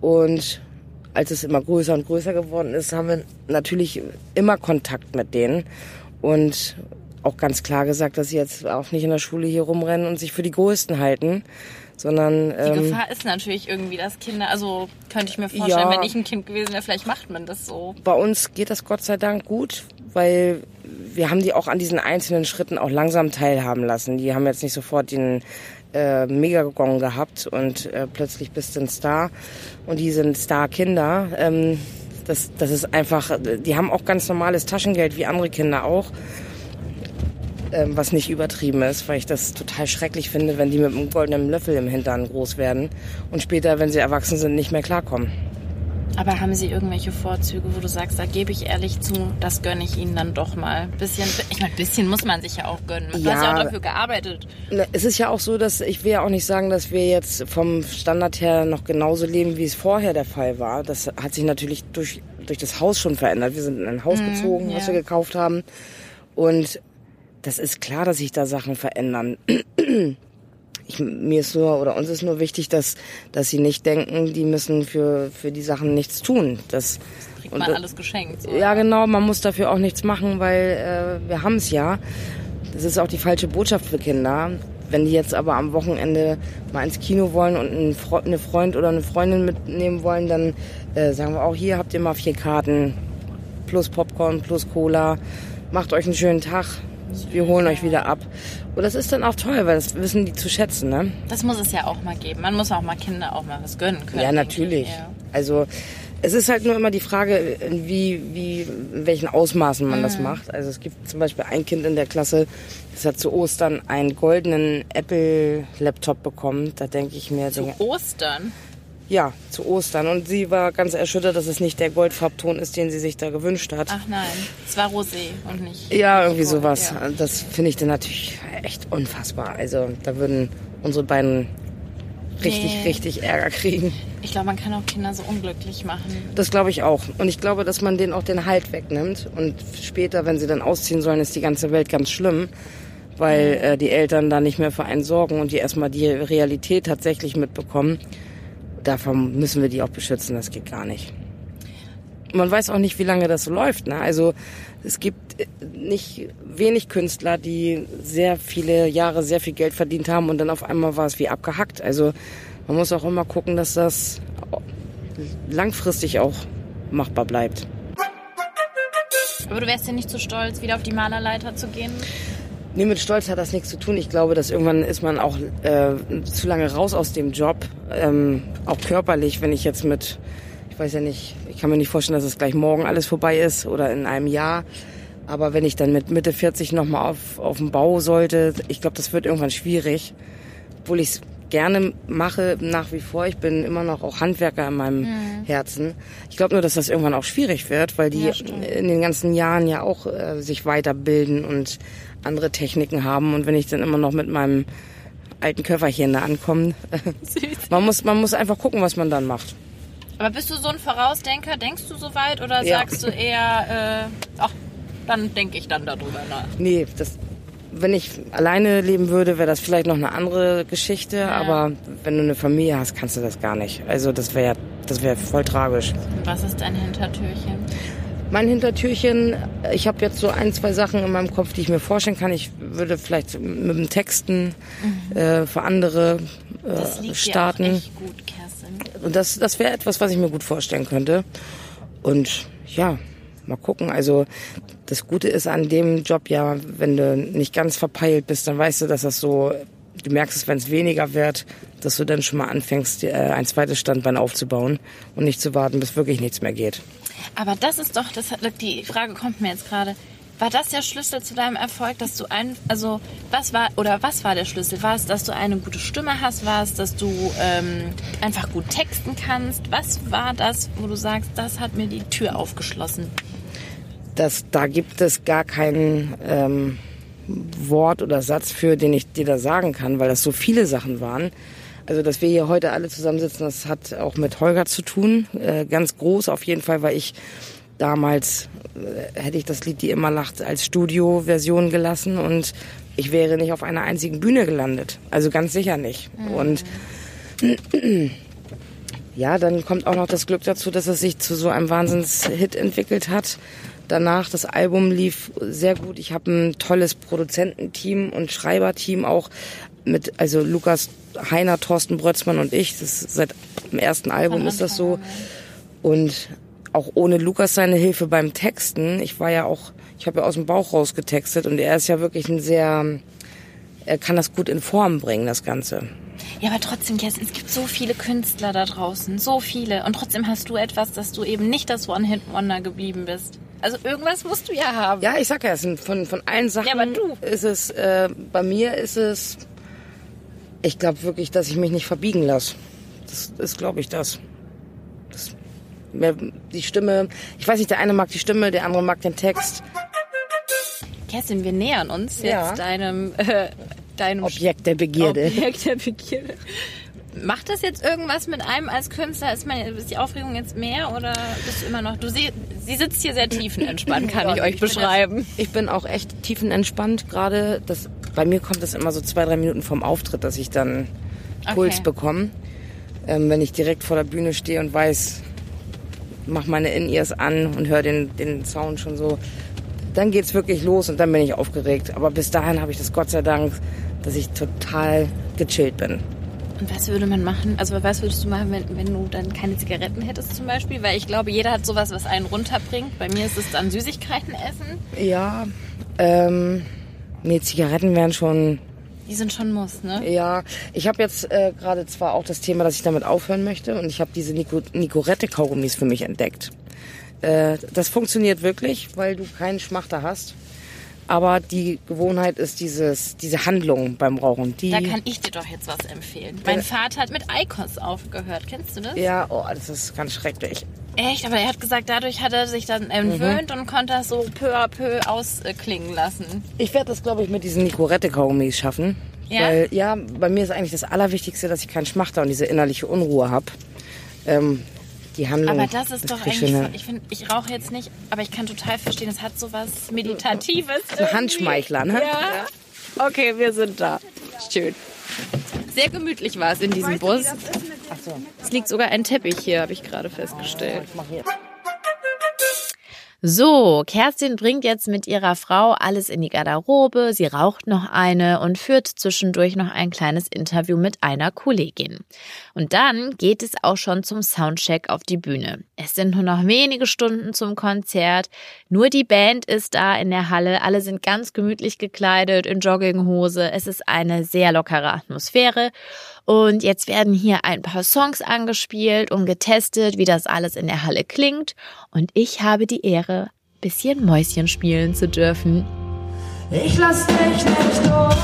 Und als es immer größer und größer geworden ist, haben wir natürlich immer Kontakt mit denen. Und auch ganz klar gesagt, dass sie jetzt auch nicht in der Schule hier rumrennen und sich für die Größten halten, sondern Die ähm, Gefahr ist natürlich irgendwie, dass Kinder, also könnte ich mir vorstellen, Ja. wenn ich ein Kind gewesen wäre, vielleicht macht man das so. bei uns geht das Gott sei Dank gut, weil wir haben die auch an diesen einzelnen Schritten auch langsam teilhaben lassen. Die haben jetzt nicht sofort den äh, Megagong gehabt und äh, plötzlich bist du ein Star und die sind Star-Kinder. Ähm, das, das ist einfach, die haben auch ganz normales Taschengeld wie andere Kinder auch. Ähm, was nicht übertrieben ist, weil ich das total schrecklich finde, wenn die mit einem goldenen Löffel im Hintern groß werden und später, wenn sie erwachsen sind, nicht mehr klarkommen. Aber haben Sie irgendwelche Vorzüge, wo du sagst, da gebe ich ehrlich zu, das gönne ich Ihnen dann doch mal. Bisschen, ich meine, bisschen muss man sich ja auch gönnen. Man Ja. hat ja auch dafür gearbeitet. Na, Es ist ja auch so, dass ich will ja auch nicht sagen, dass wir jetzt vom Standard her noch genauso leben, wie es vorher der Fall war. Das hat sich natürlich durch, durch das Haus schon verändert. Wir sind in ein Haus gezogen, was ja. wir gekauft haben. Und das ist klar, dass sich da Sachen verändern. Ich, mir ist nur, oder uns ist nur wichtig, dass, dass sie nicht denken, die müssen für, für die Sachen nichts tun. Das, Kriegt und man das- alles geschenkt. So. ja, genau, man muss dafür auch nichts machen, weil äh, wir haben es ja. Das ist auch die falsche Botschaft für Kinder. Wenn die jetzt aber am Wochenende mal ins Kino wollen und einen Fre eine Freund oder eine Freundin mitnehmen wollen, dann äh, sagen wir auch, hier habt ihr mal vier Karten, plus Popcorn, plus Cola. Macht euch einen schönen Tag. Wir holen euch wieder ab. Und das ist dann auch toll, weil das wissen die zu schätzen, ne? Das muss es ja auch mal geben. Man muss auch mal Kinder auch mal was gönnen können. Ja, natürlich. ich. Ja. Also es ist halt nur immer die Frage, in wie, wie, in welchen Ausmaßen man das macht. Also es gibt zum Beispiel ein Kind in der Klasse, das hat zu Ostern einen goldenen Apple-Laptop bekommen. Da denke ich mir, Zu Digga, Ostern. Ja, zu Ostern. Und sie war ganz erschüttert, dass es nicht der Goldfarbton ist, den sie sich da gewünscht hat. Ach nein, es war Rosé und nicht. Ja, irgendwie Gold, sowas. ja. Das finde ich dann natürlich echt unfassbar. Also da würden unsere beiden richtig, Nee. richtig Ärger kriegen. Ich glaube, man kann auch Kinder so unglücklich machen. Das glaube ich auch. Und ich glaube, dass man denen auch den Halt wegnimmt. Und später, wenn sie dann ausziehen sollen, ist die ganze Welt ganz schlimm, weil äh, die Eltern da nicht mehr für einen sorgen und die erstmal die Realität tatsächlich mitbekommen. Davon müssen wir die auch beschützen. Das geht gar nicht. Man weiß auch nicht, wie lange das so läuft. Ne? Also es gibt äh, nicht wenig Künstler, die sehr viele Jahre sehr viel Geld verdient haben und dann auf einmal war es wie abgehackt. Also man muss auch immer gucken, dass das langfristig auch machbar bleibt. Aber du wärst ja nicht so stolz, wieder auf die Malerleiter zu gehen? Nee, mit Stolz hat das nichts zu tun. Ich glaube, dass irgendwann ist man auch äh, zu lange raus aus dem Job. Ähm, auch körperlich, wenn ich jetzt mit, ich weiß ja nicht, ich kann mir nicht vorstellen, dass es gleich morgen alles vorbei ist oder in einem Jahr. Aber wenn ich dann mit Mitte 40 nochmal auf, auf dem Bau sollte, ich glaube, das wird irgendwann schwierig. Obwohl ich es gerne mache, nach wie vor. Ich bin immer noch auch Handwerker in meinem Herzen. Ich glaube nur, dass das irgendwann auch schwierig wird, weil die Ja, in den ganzen Jahren ja auch äh, sich weiterbilden und andere Techniken haben. Und wenn ich dann immer noch mit meinem alten Köfferchen da ankomme, man muss, man muss einfach gucken, was man dann macht. Aber bist du so ein Vorausdenker? Denkst du so weit oder Ja. sagst du eher, äh, ach, dann denke ich dann darüber nach? Nee, das, wenn ich alleine leben würde, wäre das vielleicht noch eine andere Geschichte. Aber wenn du eine Familie hast, kannst du das gar nicht. Also das wäre, das wäre voll tragisch. Was ist dein Hintertürchen? Mein Hintertürchen, ich habe jetzt so ein, zwei Sachen in meinem Kopf, die ich mir vorstellen kann. Ich würde vielleicht mit dem Texten äh, für andere Das äh, liegt starten. dir auch echt gut, Kerstin. Und das, das wäre etwas, was ich mir gut vorstellen könnte. Und ja, mal gucken. Also das Gute ist an dem Job ja, wenn du nicht ganz verpeilt bist, dann weißt du, dass das so, du merkst es, wenn es weniger wird, dass du dann schon mal anfängst, äh, ein zweites Standbein aufzubauen und nicht zu warten, bis wirklich nichts mehr geht. Aber das ist doch, das hat, die Frage kommt mir jetzt gerade. War das der Schlüssel zu deinem Erfolg, dass du ein, also was war oder was war der Schlüssel? War es, dass du eine gute Stimme hast? War es, dass du ähm, einfach gut texten kannst? Was war das, wo du sagst, das hat mir die Tür aufgeschlossen? Das, da gibt es gar keinen, ähm, Wort oder Satz für, den ich dir da sagen kann, weil das so viele Sachen waren. Also, dass wir hier heute alle zusammensitzen, das hat auch mit Holger zu tun. Äh, ganz groß auf jeden Fall, weil ich damals äh, hätte ich das Lied Die immer lacht als Studioversion gelassen und ich wäre nicht auf einer einzigen Bühne gelandet. Also ganz sicher nicht. Mhm. Und ja, dann kommt auch noch das Glück dazu, dass es sich zu so einem Wahnsinnshit entwickelt hat. Danach, das Album lief sehr gut. Ich habe ein tolles Produzententeam und Schreiberteam auch mit, also Lukas Heiner, Thorsten Brötzmann und ich. Das ist seit dem ersten Album ist das so. Und auch ohne Lukas seine Hilfe beim Texten. Ich war ja auch, ich habe ja aus dem Bauch raus getextet und er ist ja wirklich ein sehr, er kann das gut in Form bringen, das Ganze. Ja, aber trotzdem, Kerstin, es gibt so viele Künstler da draußen, so viele. Und trotzdem hast du etwas, dass du eben nicht das One-Hit-Wonder geblieben bist. Also irgendwas musst du ja haben. Ja, ich sag ja, es sind von, von allen Sachen ja, aber du. ist es, äh, bei mir ist es, ich glaube wirklich, dass ich mich nicht verbiegen lasse. Das ist, glaube ich, das. das die Stimme, ich weiß nicht, der eine mag die Stimme, der andere mag den Text. Kerstin, wir nähern uns ja. jetzt deinem, äh, deinem Objekt der Begierde. Objekt der Begierde. Macht das jetzt irgendwas mit einem als Künstler? Ist, meine, ist die Aufregung jetzt mehr oder bist du immer noch? Du sie, sie sitzt hier sehr tiefenentspannt, kann ja, ich euch ich beschreiben. Bin das, ich bin auch echt tiefenentspannt gerade. Das, bei mir kommt das immer so zwei, drei Minuten vom Auftritt, dass ich dann Puls okay. bekomme. Ähm, wenn ich direkt vor der Bühne stehe und weiß, mach meine In-Ears an und höre den, den Sound schon so, dann geht's wirklich los und dann bin ich aufgeregt. Aber bis dahin habe ich das Gott sei Dank, dass ich total gechillt bin. Und was würde man machen? Also was würdest du machen, wenn, wenn du dann keine Zigaretten hättest zum Beispiel? Weil ich glaube, jeder hat sowas, was einen runterbringt. Bei mir ist es dann Süßigkeiten essen. Ja, ähm, nee, Zigaretten wären schon... Die sind schon Muss, ne? Ja, ich habe jetzt äh, gerade zwar auch das Thema, dass ich damit aufhören möchte und ich habe diese Nico Nicorette-Kaugummis für mich entdeckt. Äh, das funktioniert wirklich, weil du keinen Schmachter hast. Aber die Gewohnheit ist dieses, diese Handlung beim Rauchen. Die da kann ich dir doch jetzt was empfehlen. Mein Vater hat mit Eikos aufgehört. Kennst du das? Ja, oh, das ist ganz schrecklich. Echt? Aber er hat gesagt, dadurch hat er sich dann entwöhnt mhm. und konnte das so peu à peu ausklingen lassen. Ich werde das, glaube ich, mit diesen Nicorette-Kaugummis schaffen. Ja? Weil, ja, bei mir ist eigentlich das Allerwichtigste, dass ich keinen Schmachter und diese innerliche Unruhe habe. Ähm, die Handlung. Aber das ist doch eigentlich, so, ich finde, ich rauche jetzt nicht, aber ich kann total verstehen, es hat so was Meditatives. So Handschmeichler, ne? Ja. Okay, wir sind da. Schön. Sehr gemütlich war es in diesem Bus. Es liegt sogar ein Teppich hier, habe ich gerade festgestellt. Ich mach hier. So, Kerstin bringt jetzt mit ihrer Frau alles in die Garderobe, sie raucht noch eine und führt zwischendurch noch ein kleines Interview mit einer Kollegin. Und dann geht es auch schon zum Soundcheck auf die Bühne. Es sind nur noch wenige Stunden zum Konzert, nur die Band ist da in der Halle, alle sind ganz gemütlich gekleidet in Jogginghose, es ist eine sehr lockere Atmosphäre und jetzt werden hier ein paar Songs angespielt und getestet, wie das alles in der Halle klingt. Und ich habe die Ehre, bisschen Mäuschen spielen zu dürfen. Ich lass dich nicht los.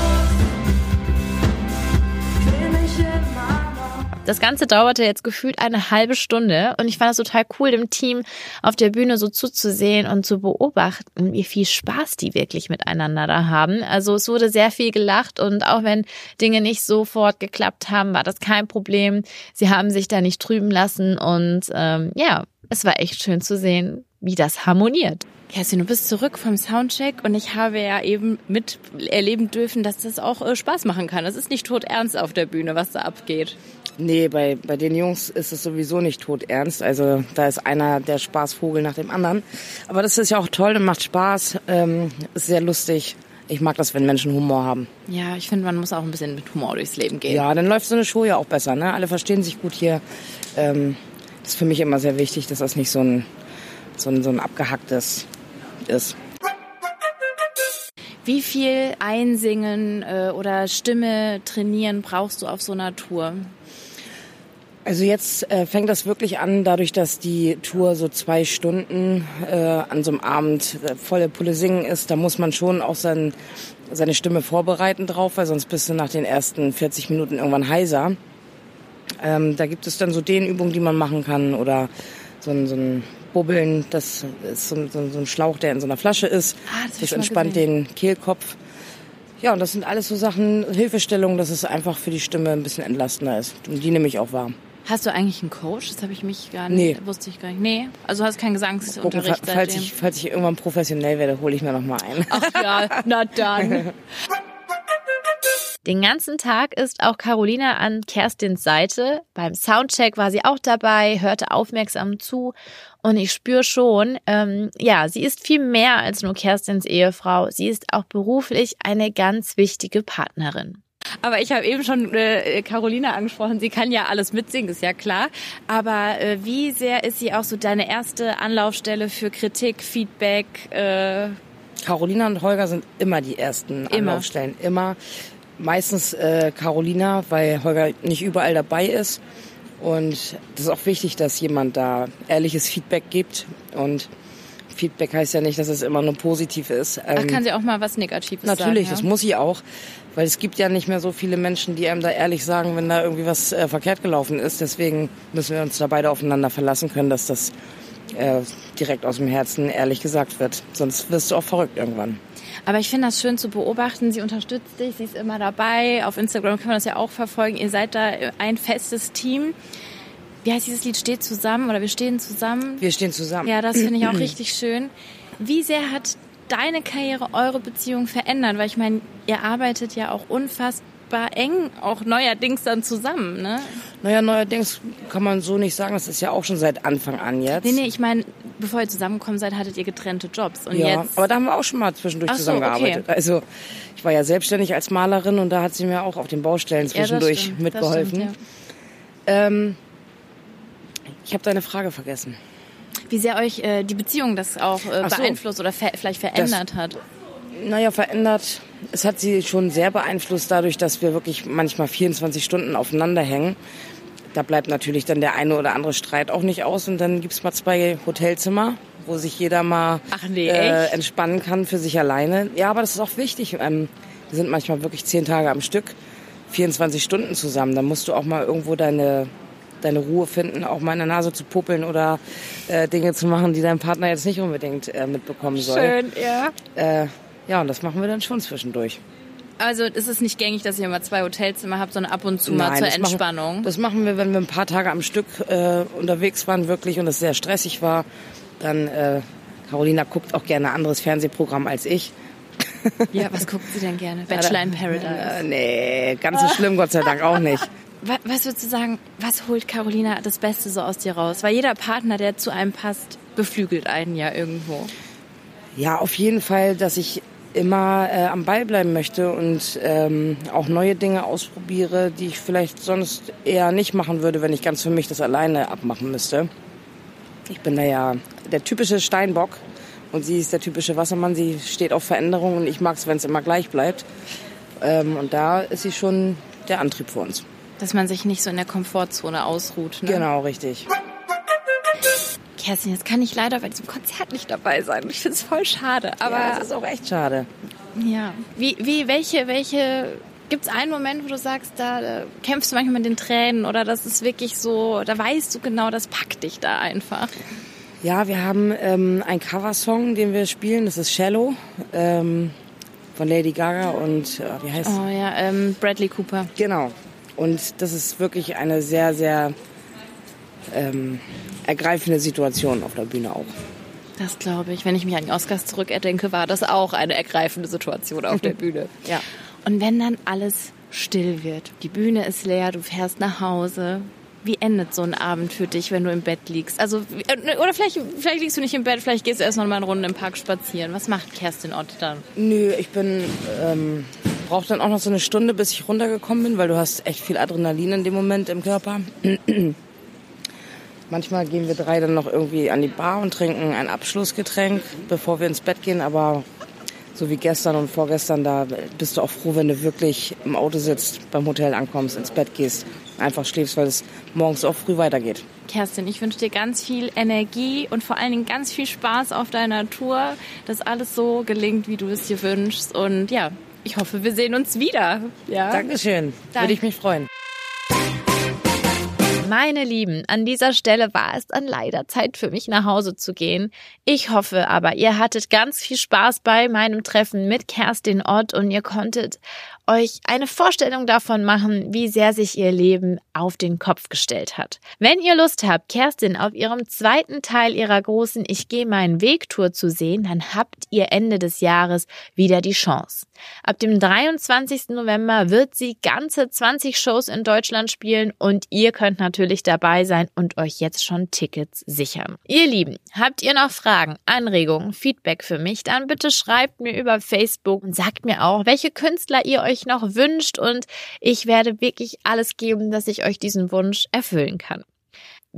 Das Ganze dauerte jetzt gefühlt eine halbe Stunde und ich fand es total cool, dem Team auf der Bühne so zuzusehen und zu beobachten, wie viel Spaß die wirklich miteinander da haben. Also es wurde sehr viel gelacht und auch wenn Dinge nicht sofort geklappt haben, war das kein Problem. Sie haben sich da nicht trüben lassen und ähm, ja, es war echt schön zu sehen, wie das harmoniert. Kerstin, du bist zurück vom Soundcheck und ich habe ja eben mit erleben dürfen, dass das auch äh, Spaß machen kann. Es ist nicht tot ernst auf der Bühne, was da abgeht. Nee, bei, bei den Jungs ist es sowieso nicht tot ernst. Also da ist einer der Spaßvogel nach dem anderen. Aber das ist ja auch toll und macht Spaß, ähm, ist sehr lustig. Ich mag das, wenn Menschen Humor haben. Ja, ich finde, man muss auch ein bisschen mit Humor durchs Leben gehen. Ja, dann läuft so eine Show ja auch besser. Ne? Alle verstehen sich gut hier. Ähm, das ist für mich immer sehr wichtig, dass das nicht so ein, so ein, so ein abgehacktes ist. Wie viel Einsingen äh, oder Stimme trainieren brauchst du auf so einer Tour? Also jetzt äh, fängt das wirklich an, dadurch, dass die Tour so zwei Stunden äh, an so einem Abend äh, volle Pulle singen ist, da muss man schon auch sein, seine Stimme vorbereiten drauf, weil sonst bist du nach den ersten 40 Minuten irgendwann heiser. Ähm, da gibt es dann so Dehnübungen, die man machen kann oder so ein, so ein Bubbeln, das ist so ein, so ein Schlauch, der in so einer Flasche ist. Ah, das, das entspannt den Kehlkopf. Ja, und das sind alles so Sachen, Hilfestellungen, dass es einfach für die Stimme ein bisschen entlastender ist. Und die nehme ich auch wahr. Hast du eigentlich einen Coach? Das habe ich mich gar nicht, Nee. wusste ich gar nicht. Nee, also hast keinen Gesangsunterricht fa- falls seitdem. ich, falls ich irgendwann professionell werde, hole ich mir noch mal einen. Ach ja, na dann. Den ganzen Tag ist auch Carolina an Kerstins Seite. Beim Soundcheck war sie auch dabei, hörte aufmerksam zu und ich spüre schon, ähm, ja, sie ist viel mehr als nur Kerstins Ehefrau. Sie ist auch beruflich eine ganz wichtige Partnerin. Aber ich habe eben schon äh, Carolina angesprochen. Sie kann ja alles mitsingen, ist ja klar. Aber äh, wie sehr ist sie auch so deine erste Anlaufstelle für Kritik, Feedback? Äh, Carolina und Holger sind immer die ersten Immer. Anlaufstellen. Immer. Meistens äh, Carolina, weil Holger nicht überall dabei ist. Und das ist auch wichtig, dass jemand da ehrliches Feedback gibt. Und Feedback heißt ja nicht, dass es immer nur positiv ist. ach, Ähm, kann sie auch mal was Negatives Natürlich, sagen? das ja? muss sie auch. Weil es gibt ja nicht mehr so viele Menschen, die einem da ehrlich sagen, wenn da irgendwie was äh, verkehrt gelaufen ist. Deswegen müssen wir uns da beide aufeinander verlassen können, dass das äh, direkt aus dem Herzen ehrlich gesagt wird. Sonst wirst du auch verrückt irgendwann. Aber ich finde das schön zu beobachten. Sie unterstützt dich, sie ist immer dabei. Auf Instagram kann man das ja auch verfolgen. Ihr seid da ein festes Team. Wie heißt dieses Lied? Steht zusammen oder wir stehen zusammen? Wir stehen zusammen. Ja, das finde ich auch richtig schön. Wie sehr hat deine Karriere eure Beziehung verändert? Weil ich meine, ihr arbeitet ja auch unfassbar eng, auch neuerdings dann zusammen, ne? Naja, neuerdings kann man so nicht sagen. Das ist ja auch schon seit Anfang an jetzt. Nee, nee, ich meine, bevor ihr zusammengekommen seid, hattet ihr getrennte Jobs. Und ja, jetzt. aber da haben wir auch schon mal zwischendurch Ach so, zusammengearbeitet. Also ich war ja selbstständig als Malerin und da hat sie mir auch auf den Baustellen Ja, das zwischendurch stimmt, das mitgeholfen. stimmt, ja. ähm, ich habe deine Frage vergessen. Wie sehr euch äh, die Beziehung das auch äh, so. beeinflusst oder vielleicht verändert hat. Naja, verändert. Es hat sie schon sehr beeinflusst dadurch, dass wir wirklich manchmal 24 Stunden aufeinander hängen. Da bleibt natürlich dann der eine oder andere Streit auch nicht aus und dann gibt's mal zwei Hotelzimmer, wo sich jeder mal nee, äh, entspannen kann für sich alleine. Ja, aber das ist auch wichtig. Ähm, wir sind manchmal wirklich zehn Tage am Stück, 24 Stunden zusammen. Da musst du auch mal irgendwo deine deine Ruhe finden, auch mal in der Nase zu puppeln oder äh, Dinge zu machen, die dein Partner jetzt nicht unbedingt äh, mitbekommen soll. Schön, ja. Äh, ja, und das machen wir dann schon zwischendurch. Also es ist nicht gängig, dass ihr mal zwei Hotelzimmer habt, sondern ab und zu mal Nein, zur das Entspannung. Machen, das machen wir, wenn wir ein paar Tage am Stück äh, unterwegs waren wirklich und es sehr stressig war. Dann, äh, Carolina guckt auch gerne ein anderes Fernsehprogramm als ich. ja, was guckt sie denn gerne? Bachelor in Paradise. Äh, nee, ganz so schlimm, Gott sei Dank auch nicht. Wa- Was würdest du sagen, was holt Carolina das Beste so aus dir raus? Weil jeder Partner, der zu einem passt, beflügelt einen ja irgendwo. Ja, auf jeden Fall, dass ich immer äh, am Ball bleiben möchte und ähm, auch neue Dinge ausprobiere, die ich vielleicht sonst eher nicht machen würde, wenn ich ganz für mich das alleine abmachen müsste. Ich bin da ja der typische Steinbock und sie ist der typische Wassermann. Sie steht auf Veränderung und ich mag es, wenn es immer gleich bleibt. Ähm, und da ist sie schon der Antrieb für uns. Dass man sich nicht so in der Komfortzone ausruht. Ne? Genau, richtig. Kerstin, jetzt kann ich leider bei diesem Konzert nicht dabei sein. Ich finde es voll schade. Aber Aber das ist auch echt schade. Ja. Wie, wie, welche, welche, gibt es einen Moment, wo du sagst, da äh, kämpfst du manchmal mit den Tränen oder das ist wirklich so, da weißt du genau, das packt dich da einfach. Ja, wir haben ähm, einen Coversong, den wir spielen. Das ist Shallow ähm, von Lady Gaga und äh, wie heißt Oh ja, ähm, Bradley Cooper. Genau. Und das ist wirklich eine sehr, sehr ähm, ergreifende Situation auf der Bühne auch. Das glaube ich. Wenn ich mich an die Oscars zurückdenke, war das auch eine ergreifende Situation auf der Bühne. Ja. Und wenn dann alles still wird, die Bühne ist leer, du fährst nach Hause. Wie endet so ein Abend für dich, wenn du im Bett liegst? Also, äh, oder vielleicht, vielleicht liegst du nicht im Bett, vielleicht gehst du erst noch mal eine Runde im Park spazieren. Was macht Kerstin Ott dann? Nö, ich bin ähm, brauche dann auch noch so eine Stunde, bis ich runtergekommen bin, weil du hast echt viel Adrenalin in dem Moment im Körper. Manchmal gehen wir drei dann noch irgendwie an die Bar und trinken ein Abschlussgetränk, bevor wir ins Bett gehen. Aber so wie gestern und vorgestern, da bist du auch froh, wenn du wirklich im Auto sitzt, beim Hotel ankommst, ins Bett gehst, einfach schläfst, weil es morgens auch früh weitergeht. Kerstin, ich wünsche dir ganz viel Energie und vor allen Dingen ganz viel Spaß auf deiner Tour, dass alles so gelingt, wie du es dir wünschst. Und ja, ich hoffe, wir sehen uns wieder. Ja. Dankeschön, Danke. würde ich mich freuen. Meine Lieben, an dieser Stelle war es dann leider Zeit für mich nach Hause zu gehen. Ich hoffe aber, ihr hattet ganz viel Spaß bei meinem Treffen mit Kerstin Ott und ihr konntet euch eine Vorstellung davon machen, wie sehr sich ihr Leben auf den Kopf gestellt hat. Wenn ihr Lust habt, Kerstin auf ihrem zweiten Teil ihrer großen Ich gehe meinen Weg Tour zu sehen, dann habt ihr Ende des Jahres wieder die Chance. Ab dem 23. November wird sie ganze 20 Shows in Deutschland spielen und ihr könnt natürlich dabei sein und euch jetzt schon Tickets sichern. Ihr Lieben, habt ihr noch Fragen, Anregungen, Feedback für mich, dann bitte schreibt mir über Facebook und sagt mir auch, welche Künstler ihr euch noch wünscht und ich werde wirklich alles geben, dass ich euch diesen Wunsch erfüllen kann.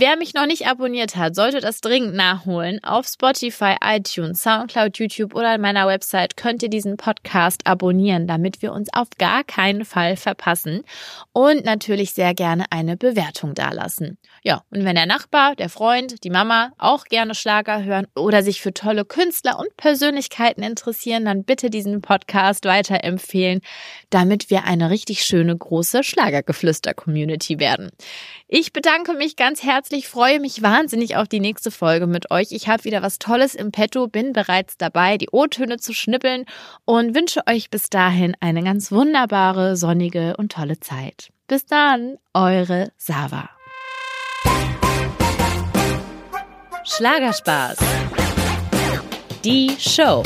Wer mich noch nicht abonniert hat, sollte das dringend nachholen. Auf Spotify, iTunes, Soundcloud, YouTube oder an meiner Website könnt ihr diesen Podcast abonnieren, damit wir uns auf gar keinen Fall verpassen. Und natürlich sehr gerne eine Bewertung dalassen. Ja, und wenn der Nachbar, der Freund, die Mama auch gerne Schlager hören oder sich für tolle Künstler und Persönlichkeiten interessieren, dann bitte diesen Podcast weiterempfehlen, damit wir eine richtig schöne große Schlagergeflüster-Community werden. Ich bedanke mich ganz herzlich, freue mich wahnsinnig auf die nächste Folge mit euch. Ich habe wieder was Tolles im Petto, bin bereits dabei, die O-Töne zu schnippeln und wünsche euch bis dahin eine ganz wunderbare, sonnige und tolle Zeit. Bis dann, eure Sava. Schlagerspaß. Die Show.